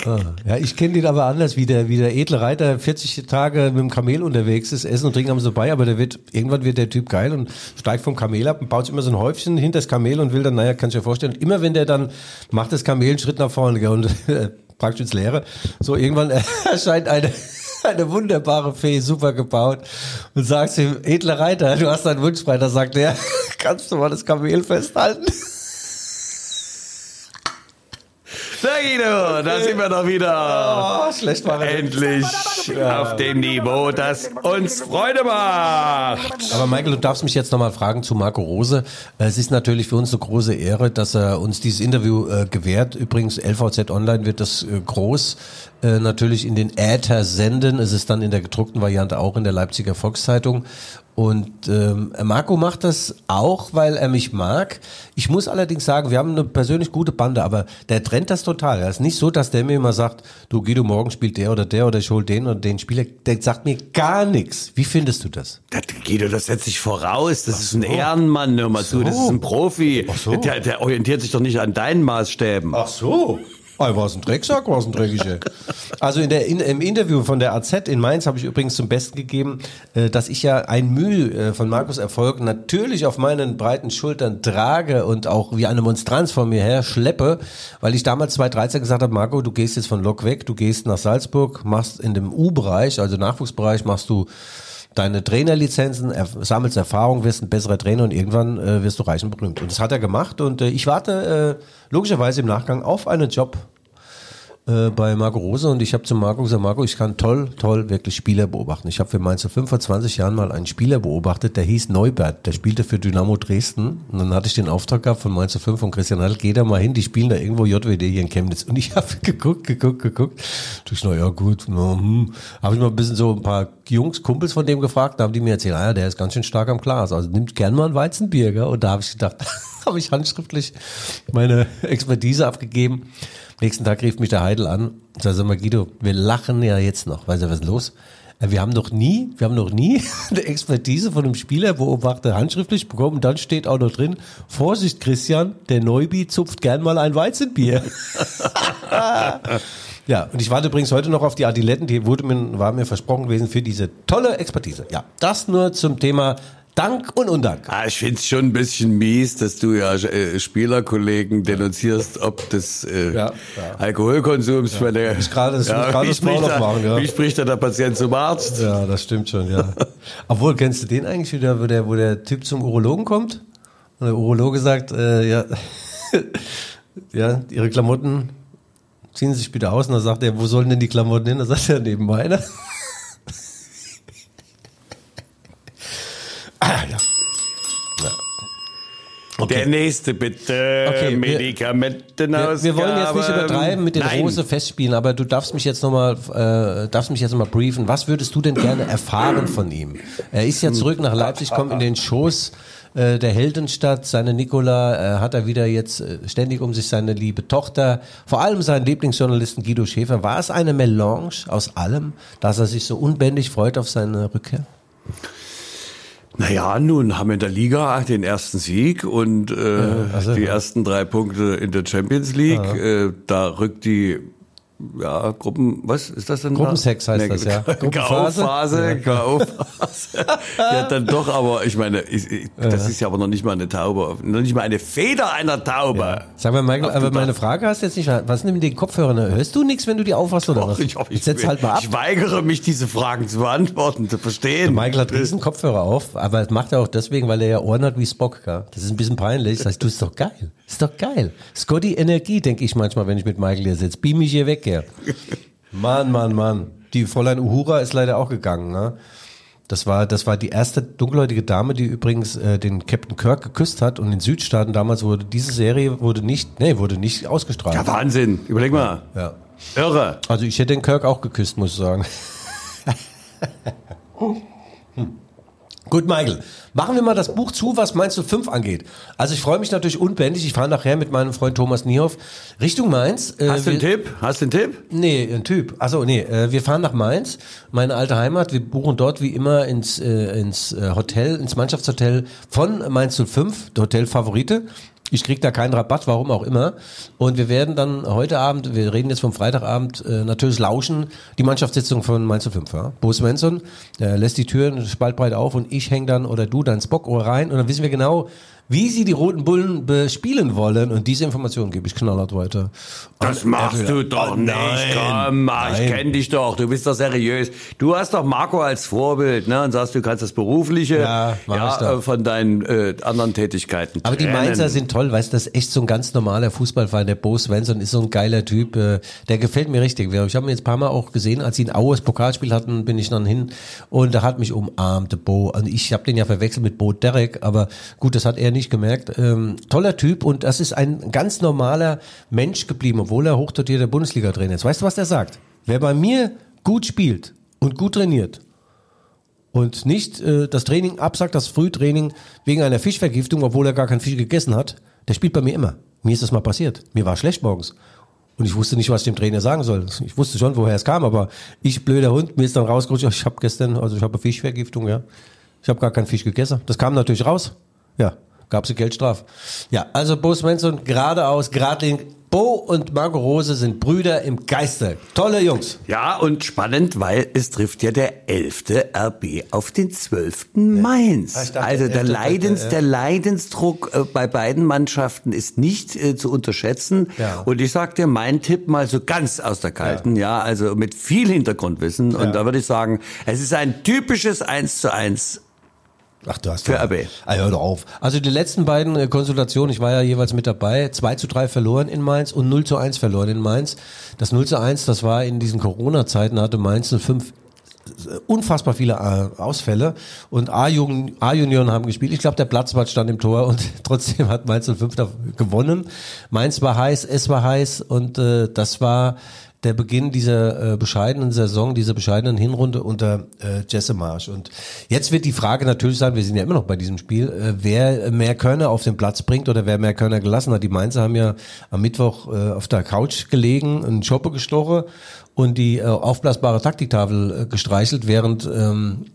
Ah. Ja, ich kenne den aber anders, wie der, wie der edle Reiter 40 Tage mit dem Kamel unterwegs ist, Essen und Trinken haben sie dabei, aber der wird, irgendwann wird der Typ geil und steigt vom Kamel ab und baut sich immer so ein Häufchen hinter das Kamel und will dann, naja, kannst du dir vorstellen, immer wenn der dann macht das Kamel einen Schritt nach vorne gell, und äh, (laughs) praktisch ins Leere, so irgendwann (laughs) erscheint eine, eine wunderbare Fee, super gebaut und sagt ihm, edler Reiter, du hast einen Wunsch frei, da sagt er, (laughs) kannst du mal das Kamel festhalten? Na Guido, da sind wir doch wieder. Oh, schlecht war Endlich auf dem Niveau, das uns Freude macht. Aber Michael, du darfst mich jetzt nochmal fragen zu Marco Rose. Es ist natürlich für uns eine große Ehre, dass er uns dieses Interview äh, gewährt. Übrigens, LVZ Online wird das äh, groß äh, natürlich in den Äther senden. Es ist dann in der gedruckten Variante auch in der Leipziger Volkszeitung. Und ähm, Marco macht das auch, weil er mich mag. Ich muss allerdings sagen, wir haben eine persönlich gute Bande, aber der trennt das total. Es ist nicht so, dass der mir immer sagt, du Guido, morgen spielt der oder der oder ich hol den oder den Spieler. Der sagt mir gar nichts. Wie findest du das? Das, Guido, das setzt sich voraus. Das ist ein Ehrenmann, hör mal zu. Das ist ein Profi. Ach so. Der, der orientiert sich doch nicht an deinen Maßstäben. Ach so. Ah, war ein Drecksack, war ein Dreckiger. Also in der, in, im Interview von der AZ in Mainz habe ich übrigens zum Besten gegeben, äh, dass ich ja ein Mühe äh, von Markus Erfolg natürlich auf meinen breiten Schultern trage und auch wie eine Monstranz vor mir her schleppe, weil ich damals 2013 gesagt habe, Marco, du gehst jetzt von Lok weg, du gehst nach Salzburg, machst in dem U-Bereich, also Nachwuchsbereich, machst du deine Trainerlizenzen, er, sammelst Erfahrung, wirst ein besserer Trainer und irgendwann äh, wirst du reich und berühmt. Und das hat er gemacht und äh, ich warte äh, logischerweise im Nachgang auf einen Job äh, bei Marco Rose und ich habe zu Marco gesagt, Marco, ich kann toll, toll wirklich Spieler beobachten. Ich habe für Mainz vor 25 Jahren mal einen Spieler beobachtet, der hieß Neubert, der spielte für Dynamo Dresden und dann hatte ich den Auftrag gehabt von Mainz 5 von Christian Heidel, geh da mal hin, die spielen da irgendwo JWD hier in Chemnitz und ich (laughs) habe geguckt, geguckt, geguckt. Ich, na ja gut, hm. habe ich mal ein bisschen so ein paar Jungs, Kumpels von dem gefragt, da haben die mir erzählt, ah, der ist ganz schön stark am Glas, also nimmt gern mal ein Weizenbier, gell? und da habe ich gedacht, (laughs) habe ich handschriftlich meine Expertise abgegeben. Nächsten Tag rief mich der Heidel an und sagte, sag mal Guido, wir lachen ja jetzt noch. Weißt du, was ist los? Äh, Wir haben noch nie, wir haben noch nie (laughs) eine Expertise von einem Spieler beobachtet, handschriftlich bekommen. Und dann steht auch noch drin, Vorsicht Christian, der Neubi zupft gern mal ein Weizenbier. (laughs) ja, und ich warte übrigens heute noch auf die Adiletten, die wurde mir, war mir versprochen gewesen für diese tolle Expertise. Ja, das nur zum Thema Dank und Undank. Ah, ich find's schon ein bisschen mies, dass du ja äh, Spielerkollegen denunzierst, ob des äh, Ja, ja. Alkoholkonsums. Ja. Der, Ich gerade das- gerade wie, das Maul aufmachen, ja. wie spricht da der Patient zum Arzt? Ja, das stimmt schon, ja. (laughs) Obwohl, kennst du den eigentlich wieder, wo der, wo der Typ zum Urologen kommt? Und der Urologe sagt, äh, ja, (laughs) ja, ihre Klamotten ziehen Sie sich bitte aus. Und dann sagt er, wo sollen denn die Klamotten hin? Dann sagt er, neben meiner. Ja. ja. Der nächste bitte. Okay, Medikamentenausgabe. Wir, wir wollen jetzt nicht übertreiben mit den Nein. Rose Festspielen, aber du darfst mich jetzt nochmal, äh, darfst mich jetzt noch mal briefen. Was würdest du denn gerne erfahren von ihm? Er ist ja zurück nach Leipzig, kommt in den Schoß äh, der Heldenstadt. Seine Nikola äh, hat er wieder jetzt äh, ständig um sich seine liebe Tochter, vor allem seinen Lieblingsjournalisten Guido Schäfer. War es eine Melange aus allem, dass er sich so unbändig freut auf seine Rückkehr? Naja, nun haben wir in der Liga den ersten Sieg und äh, also, die ja. ersten drei Punkte in der Champions League. Äh, da rückt die ja, Gruppen, was ist das denn? da? Gruppensex heißt das, ja. (laughs) K.O.-Phase, K.O.-Phase. ja, dann doch, aber ich meine, ich, ich, das ist ja aber noch nicht mal eine Taube, noch nicht mal eine Feder einer Taube. Sag mal, Michael, aber meine Frage hast du jetzt nicht. Was nimm den Kopfhörer? Hörst du nichts, wenn du die aufhast oder was? Ich, ich, setz halt mal ab. ich weigere mich, diese Fragen zu beantworten, zu verstehen. Michael hat riesen Kopfhörer auf, aber das macht er auch deswegen, weil er ja Ohren hat wie Spock. Gell? Das ist ein bisschen peinlich. Das heißt, du ist doch geil. Ist doch geil. Scotty Energie, denke ich manchmal, wenn ich mit Michael hier sitze. Beam mich hier weg, ja. Mann, Mann, Mann. Die Fräulein Uhura ist leider auch gegangen. Ne? Das war, das war die erste dunkelhäutige Dame, die übrigens äh, den Captain Kirk geküsst hat. Und in Südstaaten damals wurde diese Serie wurde nicht, nee, wurde nicht ausgestrahlt. Ja, Wahnsinn. Überleg mal. Ja. Irre. Also ich hätte den Kirk auch geküsst, muss ich sagen. (laughs) Gut, Michael, machen wir mal das Buch zu, was meinst du fünf angeht. Also ich freue mich natürlich unbändig. Ich fahre nachher mit meinem Freund Thomas Niehoff Richtung Mainz. Äh, Hast du einen Tipp? Hast du einen Tipp? Nee, ein Typ. Achso, nee, äh, wir fahren nach Mainz, meine alte Heimat. Wir buchen dort wie immer ins, äh, ins Hotel, ins Mannschaftshotel von Mainz 05, der Hotel Favorite. Ich krieg da keinen Rabatt, warum auch immer. Und wir werden dann heute Abend, wir reden jetzt vom Freitagabend, äh, natürlich lauschen, die Mannschaftssitzung von Mainz 05. Ja? Bo Svensson äh, lässt die Türen spaltbreit auf und ich häng dann oder du dann Spockohr rein und dann wissen wir genau, wie sie die Roten Bullen bespielen wollen. Und diese Informationen gebe ich knallhart weiter. Das Und machst er du doch Oh, nicht. nein. Komm, ich kenne dich doch. Du bist doch seriös. Du hast doch Marco als Vorbild, ne? Und sagst, du kannst das Berufliche Ja, doch. äh, von deinen äh, anderen Tätigkeiten. Aber die trennen. Mainzer sind toll, weißt du, das ist echt so ein ganz normaler Fußballverein. Der Bo Svensson ist so ein geiler Typ, äh, der gefällt mir richtig. Ich habe ihn jetzt ein paar Mal auch gesehen, als sie ein Aue das Pokalspiel hatten, bin ich dann hin und da hat mich umarmt, Bo. Und ich habe den ja verwechselt mit Bo Derek, aber gut, das hat er nicht gemerkt. Ähm, toller Typ und das ist ein ganz normaler Mensch geblieben, obwohl er hochdotierter Bundesliga-Trainer ist. Weißt du, was der sagt? Wer bei mir gut spielt und gut trainiert, und nicht äh, das Training absagt, das Frühtraining wegen einer Fischvergiftung, obwohl er gar keinen Fisch gegessen hat, der spielt bei mir immer. Mir ist das mal passiert. Mir war schlecht morgens. Und ich wusste nicht, was ich dem Trainer sagen soll. Ich wusste schon, woher es kam, aber ich, blöder Hund, mir ist dann rausgerutscht, ich habe gestern, also ich habe Fischvergiftung, ja. Ich habe gar keinen Fisch gegessen. Das kam natürlich raus. Ja, gab es Geldstrafe. Ja, also Bo Svensson geradeaus, geradlinig. Bo und Marco Rose sind Brüder im Geiste. Tolle Jungs. Ja, und spannend, weil es trifft ja der 11. RB auf den 12. Mainz. Ah, dachte, also der, 11., Leidens, ja. der Leidensdruck äh, bei beiden Mannschaften ist nicht äh, zu unterschätzen. Ja. Und ich sag dir mein Tipp mal so ganz aus der Kalten, ja, also mit viel Hintergrundwissen. Und da würde ich sagen, es ist ein typisches 1 zu 1 Ach, du hast Für RB. Ah, hör doch auf. Also die letzten beiden äh, Konsultationen, ich war ja jeweils mit dabei, 2 zu 3 verloren in Mainz und 0 zu 1 verloren in Mainz. Das 0 zu 1, das war in diesen Corona-Zeiten, hatte Mainz 05 unfassbar viele äh, Ausfälle und A-Junioren haben gespielt. Ich glaube, der Platzwart stand im Tor und (laughs) trotzdem hat Mainz 05 da gewonnen. Mainz war heiß, es war heiß und äh, das war der Beginn dieser äh, bescheidenen Saison, dieser bescheidenen Hinrunde unter äh, Jesse Marsch. Und jetzt wird die Frage natürlich sein, wir sind ja immer noch bei diesem Spiel, äh, wer mehr Körner auf den Platz bringt oder wer mehr Körner gelassen hat. Die Mainzer haben ja am Mittwoch äh, auf der Couch gelegen, einen Schoppe gestochen und die äh, aufblasbare Taktiktafel äh, gestreichelt, während ähm,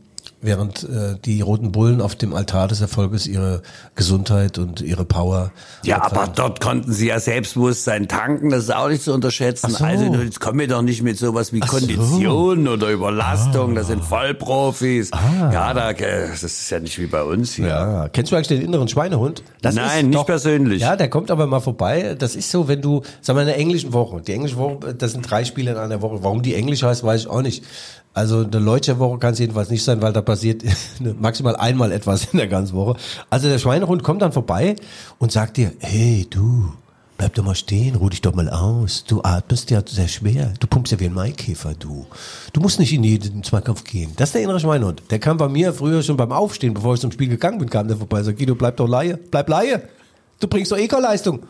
während äh, die Roten Bullen auf dem Altar des Erfolges ihre Gesundheit und ihre Power Ja, aber dort konnten sie ja Selbstbewusstsein tanken, das ist auch nicht zu unterschätzen. So. Also jetzt kommen wir doch nicht mit sowas wie Ach so. Ah. Kondition oder Überlastung, das sind Vollprofis. Ja, da, äh, das ist ja nicht wie bei uns hier. Ja, kennst du eigentlich den inneren Schweinehund? Das Nein, ist nicht persönlich. Ja, der kommt aber mal vorbei. Das ist so, wenn du, sag mal, in der englischen Woche, die englische Woche, das sind drei Spiele in einer Woche. Warum die Englisch heißt, weiß ich auch nicht. Also eine deutsche Woche kann es jedenfalls nicht sein, weil da passiert (laughs) maximal einmal etwas in der ganzen Woche. Also der Schweinehund kommt dann vorbei und sagt dir, hey du, bleib doch mal stehen, ruh dich doch mal aus. Du atmest ja sehr schwer. Du pumpst ja wie ein Maikäfer, du. Du musst nicht in jeden Zweikampf gehen. Das ist der innere Schweinehund. Der kam bei mir früher schon beim Aufstehen, bevor ich zum Spiel gegangen bin, kam der vorbei. Sag, Guido, bleib doch Laie, bleib Laie. Du bringst doch eh keine Leistung.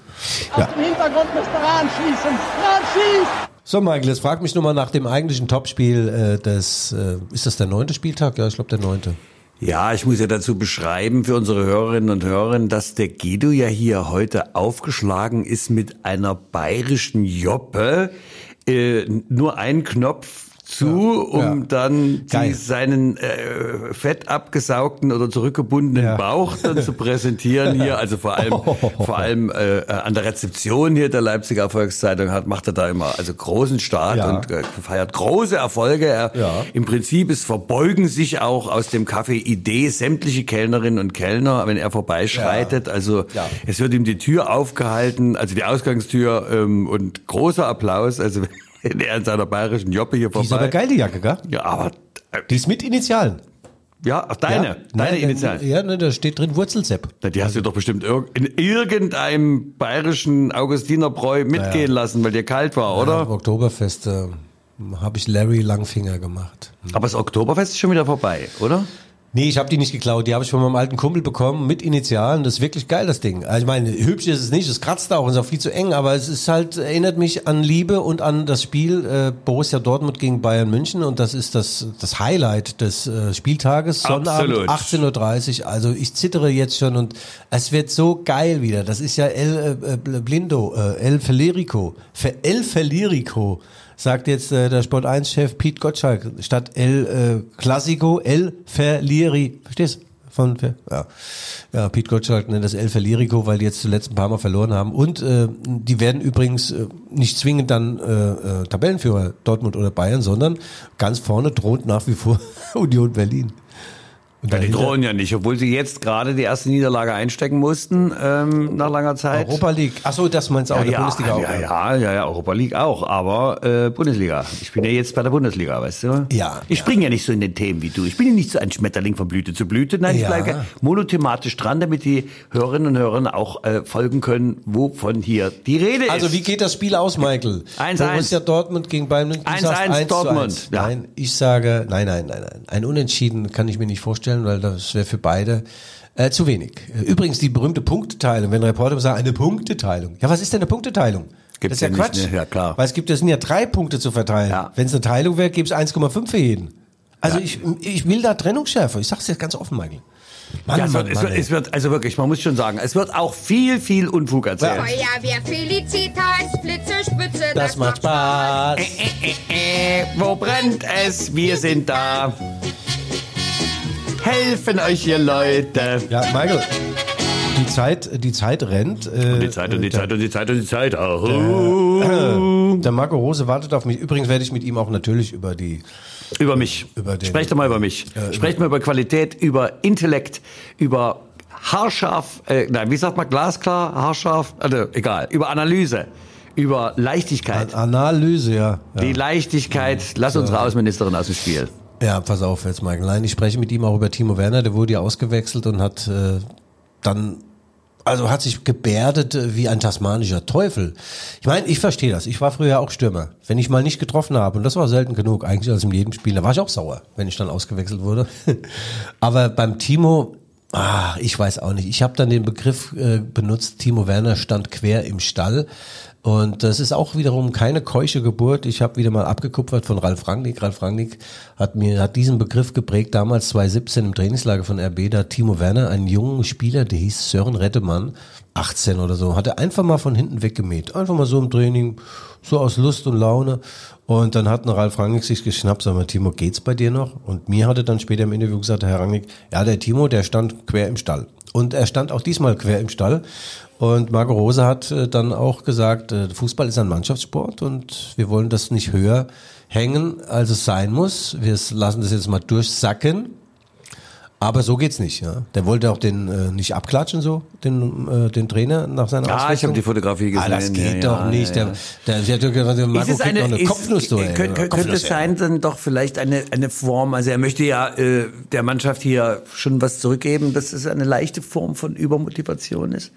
Ja. Im Hintergrund müsste Rahn schießen. Rahn schießt! So, Michael, jetzt frag mich nochmal nach dem eigentlichen Topspiel äh, des, äh, ist das der neunte Spieltag? Ja, ich glaube der neunte. Ja, ich muss ja dazu beschreiben für unsere Hörerinnen und Hörer, dass der Guido ja hier heute aufgeschlagen ist mit einer bayerischen Joppe. Äh, nur ein Knopf zu, um Ja. dann die, seinen äh, fett abgesaugten oder zurückgebundenen Ja. Bauch dann zu präsentieren hier. Also vor allem, (laughs) vor allem äh, an der Rezeption hier der Leipziger Volkszeitung hat, macht er da immer also großen Start Ja. und äh, feiert große Erfolge. Er, Ja. Im Prinzip es verbeugen sich auch aus dem Café Idee sämtliche Kellnerinnen und Kellner, wenn er vorbeischreitet. Also es wird ihm die Tür aufgehalten, also die Ausgangstür ähm, und großer Applaus. Also wenn er in seiner bayerischen Joppe hier Die ist aber vorbei. geil, die Jacke, gell? Ja, aber äh, Die ist mit Initialen. ja, ach, deine, ja? deine Nein, Initialen. Ja, ne, da steht drin Wurzelsepp. Na, Die hast du doch bestimmt in irgendeinem bayerischen Augustinerbräu mitgehen lassen, weil dir kalt war, Ja, oder? Am Oktoberfest äh, habe ich Larry Langfinger gemacht. Aber das Oktoberfest ist schon wieder vorbei, oder? Nee, ich habe die nicht geklaut. Die habe ich von meinem alten Kumpel bekommen mit Initialen. Das ist wirklich geil, das Ding. Also ich meine, hübsch ist es nicht, es kratzt auch und ist auch viel zu eng, aber es ist halt, erinnert mich an Liebe und an das Spiel äh, Borussia Dortmund gegen Bayern München und das ist das, das Highlight des äh, Spieltages. Sonnabend Absolut. 18.30 Uhr. Also ich zittere jetzt schon und es wird so geil wieder. Das ist ja El äh, äh, Blindo, äh, El Federico. Für El Federico sagt jetzt äh, der Sport 1-Chef Pete Gottschalk statt El äh, Classico El Verlieri. Verstehst du? Von, ja. ja, Pete Gottschalk nennt das El Verlierico, weil die jetzt zuletzt ein paar Mal verloren haben. Und äh, die werden übrigens äh, nicht zwingend dann äh, äh, Tabellenführer Dortmund oder Bayern, sondern ganz vorne droht nach wie vor (laughs) Union Berlin. Und Ja, die drohen ja nicht, obwohl sie jetzt gerade die erste Niederlage einstecken mussten ähm, nach langer Zeit. Europa League. Ach so, das meinst du auch, ja, der ja, Bundesliga auch. ja, ja, ja, ja, Europa League auch, aber äh, Bundesliga. Ich bin ja jetzt bei der Bundesliga, weißt du? Ja, Ich ja. springe ja nicht so in den Themen wie du. Ich bin ja nicht so ein Schmetterling von Blüte zu Blüte. Nein, ich Ja. bleibe monothematisch dran, damit die Hörerinnen und Hörer auch äh, folgen können, wovon hier die Rede ist. Also wie geht das Spiel aus, Michael? 1-1. Borussia Dortmund gegen Bayern München. Du 1-1 sagst 1 zu Dortmund, 1. ja. Nein, ich sage, nein, nein, nein, nein. Ein Unentschieden kann ich mir nicht vorstellen, weil das wäre für beide äh, zu wenig. Äh, Übrigens die berühmte Punkteteilung, wenn Reporter sagen, eine Punkteteilung. Ja, was ist denn eine Punkteteilung? Gibt's das ist ja, ja nicht, Quatsch. ne? Ja, klar. Weil es gibt, es sind ja drei Punkte zu verteilen. Ja. Wenn es eine Teilung wäre, gäbe es 1,5 für jeden. Also ich, ich will da Trennungsschärfe. Ich sag's jetzt ganz offen, Michael. Mann, ja, es, Mann, wird, es, Mann, wird, ey. es wird, also wirklich, man muss schon sagen, es wird auch viel, viel Unfug erzählt. Feuerwehr Felicitas, Blitze, Spitze, das macht Spaß. Äh, wo brennt es? Wir sind da. Helfen euch hier Leute. Ja, Michael. Die Zeit, die Zeit rennt. Äh, Die Zeit und die Zeit und die Zeit und die Zeit. Oh. Der Marco Rose wartet auf mich. Übrigens werde ich mit ihm auch natürlich über die. Über mich. Über den- Sprecht doch mal über mich. Sprecht mal über Qualität, über Intellekt, über haarscharf, äh, nein, wie sagt man, glasklar, haarscharf, also egal, über Analyse, über Leichtigkeit. Analyse, ja. Ja, Die Leichtigkeit, lass unsere Außenministerin aus dem Spiel. Ja pass auf jetzt, Michael. Nein, ich spreche mit ihm auch über Timo Werner. Der wurde ja ausgewechselt und hat äh, dann. Also hat sich gebärdet äh, wie ein tasmanischer Teufel. Ich meine, ich verstehe das. Ich war früher auch Stürmer. Wenn ich mal nicht getroffen habe, und das war selten genug, eigentlich als in jedem Spiel, da war ich auch sauer, wenn ich dann ausgewechselt wurde. (laughs) Aber beim Timo, ah, ich weiß auch nicht. Ich habe dann den Begriff äh, benutzt, Timo Werner stand quer im Stall. Und das ist auch wiederum keine keusche Geburt. Ich habe wieder mal abgekupfert von Ralf Rangnick. Ralf Rangnick hat mir hat diesen Begriff geprägt damals 2017 im Trainingslager von RB. Da Timo Werner, einen jungen Spieler, der hieß Sören Rettemann, 18 oder so, hat er einfach mal von hinten weggemäht. Einfach mal so im Training, so aus Lust und Laune. Und dann hat ein Ralf Rangnick sich geschnappt, sag mal, Timo, geht's bei dir noch? Und mir hatte dann später im Interview gesagt, Herr Rangnick, ja, der Timo, der stand quer im Stall. Und er stand auch diesmal quer im Stall. Und Marco Rose hat äh, dann auch gesagt, äh, Fußball ist ein Mannschaftssport und wir wollen das nicht höher hängen, als es sein muss. Wir lassen das jetzt mal durchsacken. Aber so geht's nicht. Ja. Der wollte auch den äh, nicht abklatschen, so den, äh, den Trainer nach seiner Ja, ich habe die Fotografie gesehen. Ah, das geht ja, doch ja, nicht. Der, der, der, der, der, Marco Ist noch eine, eine ist, Kopfnuss. du, ey. könnte, könnte Kopfnuss, es sein, dann doch vielleicht eine, eine Form, also er möchte ja äh, der Mannschaft hier schon was zurückgeben, dass es eine leichte Form von Übermotivation ist.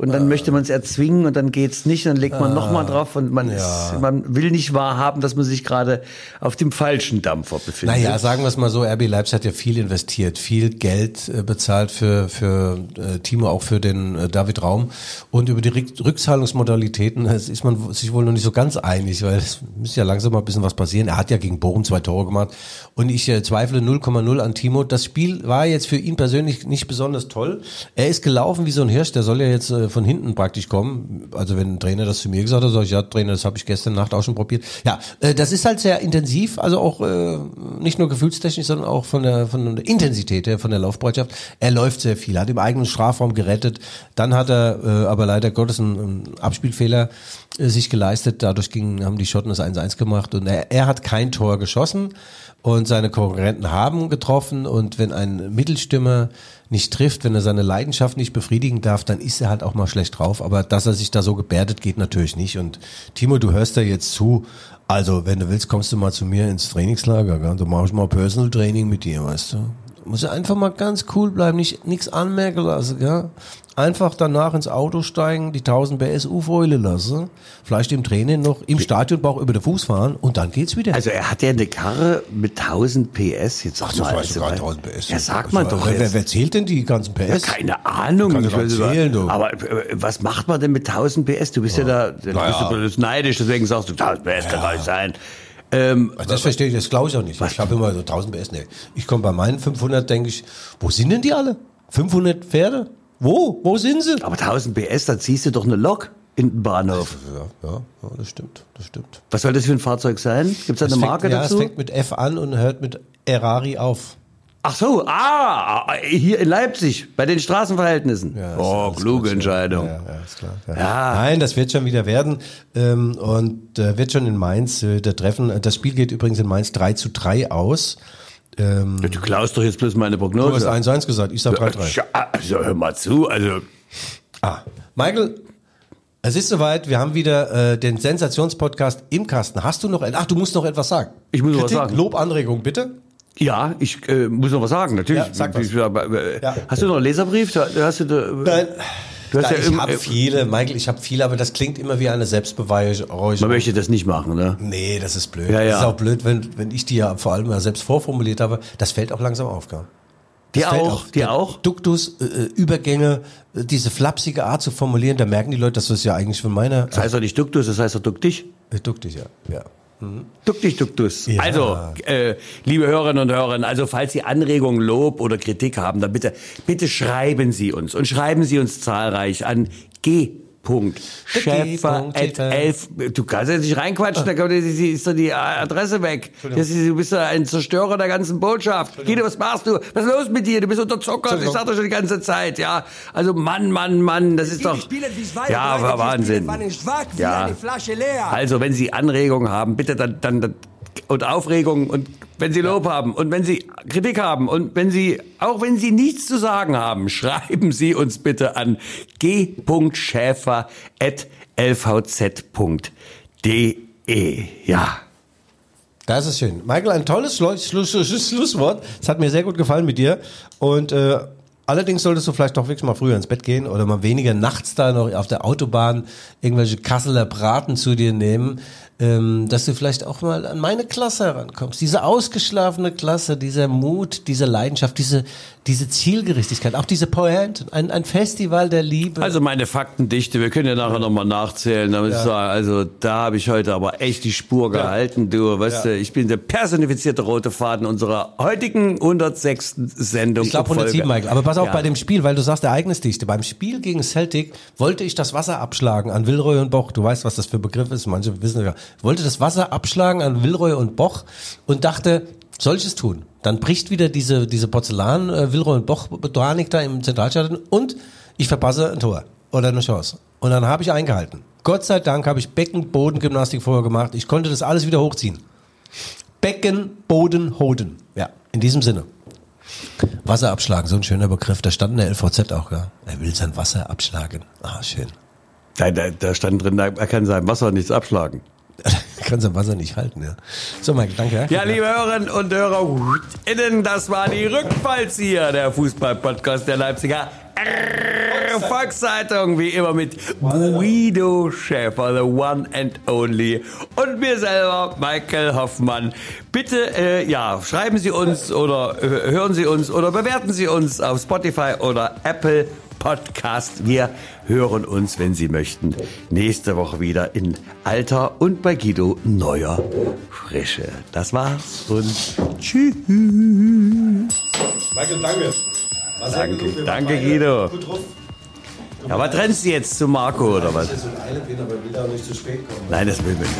Und dann möchte man es erzwingen und dann geht's nicht, dann legt man noch mal drauf und man, ist, man will nicht wahrhaben, dass man sich gerade auf dem falschen Dampfer befindet. Naja, sagen wir es mal so, RB Leipzig hat ja viel investiert, viel Geld äh, bezahlt für, für äh, Timo, auch für den äh, David Raum. Und über die Rück Rückzahlungsmodalitäten äh, ist man sich wohl noch nicht so ganz einig, weil es müsste ja langsam mal ein bisschen was passieren. Er hat ja gegen Bochum zwei Tore gemacht und ich äh, zweifle 0,0 an Timo. Das Spiel war jetzt für ihn persönlich nicht besonders toll. Er ist gelaufen wie so ein Hirsch, der soll ja jetzt äh, von hinten praktisch kommen. Also wenn ein Trainer das zu mir gesagt hat, sag ich, ja Trainer, das habe ich gestern Nacht auch schon probiert. Ja, äh, das ist halt sehr intensiv, also auch äh, nicht nur gefühlstechnisch, sondern auch von der, von der Intensität her, von der Laufbereitschaft. Er läuft sehr viel, hat im eigenen Strafraum gerettet. Dann hat er äh, aber leider Gottes einen, einen Abspielfehler äh, sich geleistet. Dadurch ging, haben die Schotten das 1-1 gemacht und er, er hat kein Tor geschossen und seine Konkurrenten haben getroffen und wenn ein Mittelstürmer nicht trifft, wenn er seine Leidenschaft nicht befriedigen darf, dann ist er halt auch mal schlecht drauf. Aber dass er sich da so gebärdet, geht natürlich nicht. Und Timo, du hörst da jetzt zu. Also, wenn du willst, kommst du mal zu mir ins Trainingslager. Gell? Du machst mal Personal Training mit dir, weißt du. Muss ja einfach mal ganz cool bleiben, nicht nichts anmerken lassen, gell? Einfach danach ins Auto steigen, die 1000 PS U-Fäule lassen, vielleicht im Training noch im Stadionbauch über den Fuß fahren und dann geht's wieder. Also er hat ja eine Karre mit 1000 PS. Jetzt Ach, das mal, du also, gar 1000 PS. Ja, sag mal doch Wer, wer, zählt denn die ganzen PS? Ja, keine Ahnung. Kann ich weiß nicht, du. aber äh, was macht man denn mit 1000 PS? Du bist ja, da, du Naja. bist ja bloß neidisch, deswegen sagst du 1000 PS kann gar nicht sein. Ähm, Also das verstehe ich, das glaube ich auch nicht. Ich habe immer so 1000 PS. Nee. Ich komme bei meinen 500, denke ich, wo sind denn die alle? 500 Pferde? Wo? Wo sind sie? aber 1000 PS, da ziehst du doch eine Lok in den Bahnhof. Ja, ja, ja, das stimmt, das stimmt. Was soll das für ein Fahrzeug sein? Gibt es da eine Es Marke fängt, ja, dazu? es fängt mit F an und hört mit Errari auf. Ach so, ah, hier in Leipzig, bei den Straßenverhältnissen. Ja, oh, kluge Entscheidung. Ja, ja, ist klar. Ja. Ja. Nein, das wird schon wieder werden. Ähm, und äh, wird schon in Mainz äh, der Treffen. Das Spiel geht übrigens in Mainz 3 zu 3 aus. Ähm, Du klaust doch jetzt bloß meine du hast Prognose. 1-1 gesagt, ich sag 3-3. Ja, Also hör mal zu, also Ah, Michael, es ist soweit. Wir haben wieder äh, den Sensationspodcast im Kasten. Hast du noch? Ach, du musst noch etwas sagen. Ich muss noch was sagen. Lob, Anregung, bitte. ja, ich äh, muss noch was sagen, natürlich. Ja, sag was. Ich- aber, äh, Ja. Hast du noch einen Leserbrief? Da hast du, da, Nein. Du hast Da, ja ich habe viele, Michael, ich habe viele, aber das klingt immer wie eine man Selbstbeweihräucherung. möchte das nicht machen, ne? Nee, das ist blöd. Ja, ja. Das ist auch blöd, wenn, wenn ich die ja vor allem ja selbst vorformuliert habe. Das fällt auch langsam auf, gell? Die auch, die auch. Duktus, äh, äh, Übergänge, äh, diese flapsige Art zu formulieren, da merken die Leute, dass das ja eigentlich von meiner... Das heißt doch nicht Duktus, das heißt doch Duck dich. Äh, Duktus, ja. ja. Duck dich, Duktus. Ja. Also, äh, liebe Hörerinnen und Hörer, also falls Sie Anregungen, Lob oder Kritik haben, dann bitte, bitte schreiben Sie uns und schreiben Sie uns zahlreich an g. Schäfer at elf. Du kannst jetzt nicht reinquatschen, da kommt, ist doch die Adresse weg. Das ist, du bist ja ein Zerstörer der ganzen Botschaft. Guido, was machst du? Was ist los mit dir? Du bist unterzuckert. Ich sag doch schon die ganze Zeit, ja. Also Mann, Mann, Mann, das ist doch. Ja, war Wahnsinn. Ja. Also, wenn Sie Anregungen haben, bitte dann, dann, dann und Aufregungen und wenn Sie Lob haben und wenn Sie Kritik haben und wenn Sie, auch wenn Sie nichts zu sagen haben, (laughs) schreiben Sie uns bitte an g.schäfer.lvz.de. Ja. Das ist schön. Michael, ein tolles Schluss, Schluss, Schluss, Schlusswort. Es hat mir sehr gut gefallen mit dir. Und äh, allerdings solltest du vielleicht doch wirklich mal früher ins Bett gehen oder mal weniger nachts da noch auf der Autobahn irgendwelche Kasseler Braten zu dir nehmen, ähm, dass du vielleicht auch mal an meine Klasse herankommst. Diese ausgeschlafene Klasse, dieser Mut, diese Leidenschaft, diese, diese Zielgerichtigkeit, auch diese Pointe, ein, ein Festival der Liebe. Also meine Faktendichte, wir können ja nachher nochmal nachzählen. Da muss ich sagen, also da habe ich heute aber echt die Spur gehalten, du. Weißt du, ich bin der personifizierte rote Faden unserer heutigen 106. Sendung. Ich glaube und Folge. 107, Michael. Aber pass auf, Ja. bei dem Spiel, weil du sagst Ereignisdichte. Beim Spiel gegen Celtic wollte ich das Wasser abschlagen an Wilroy und Boch. Du weißt, was das für Begriff ist. Manche wissen ja. Wollte das Wasser abschlagen an Wilroy und Boch und dachte, soll ich es tun? Dann bricht wieder diese, diese Porzellan, äh, Wilroy und Boch Botanik da im Zentralstadion und ich verpasse ein Tor oder eine Chance. Und dann habe ich eingehalten. Gott sei Dank habe ich Becken-Boden-Gymnastik vorher gemacht. Ich konnte das alles wieder hochziehen. Becken, Boden, Hoden. Ja, in diesem Sinne. Wasser abschlagen, so ein schöner Begriff. Da stand in der LVZ auch, ja. Er will sein Wasser abschlagen. Ah, schön. Da, da, da stand drin, er kann sein Wasser nichts abschlagen. (laughs) Kann sein Wasser nicht halten, ja. So, Michael, danke. Ja, liebe Hörerinnen und Hörer, innen, das war die Rückfallzieher, der Fußball-Podcast der Leipziger Volkszeitung, wie immer mit Guido Schäfer, the one and only. Und mir selber, Michael Hoffmann. Bitte, äh, ja, schreiben Sie uns oder äh, hören Sie uns oder bewerten Sie uns auf Spotify oder Apple Podcast. Wir hören uns, wenn Sie möchten, nächste Woche wieder in alter und bei Guido neuer Frische. Das war's und tschüss. Michael, danke. Sehr Danke, danke, Guido. Gut drauf. Ja, aber trennst du jetzt zu Marco oder was? Ich bin, aber will auch nicht zu spät kommen. Nein, das will man nicht.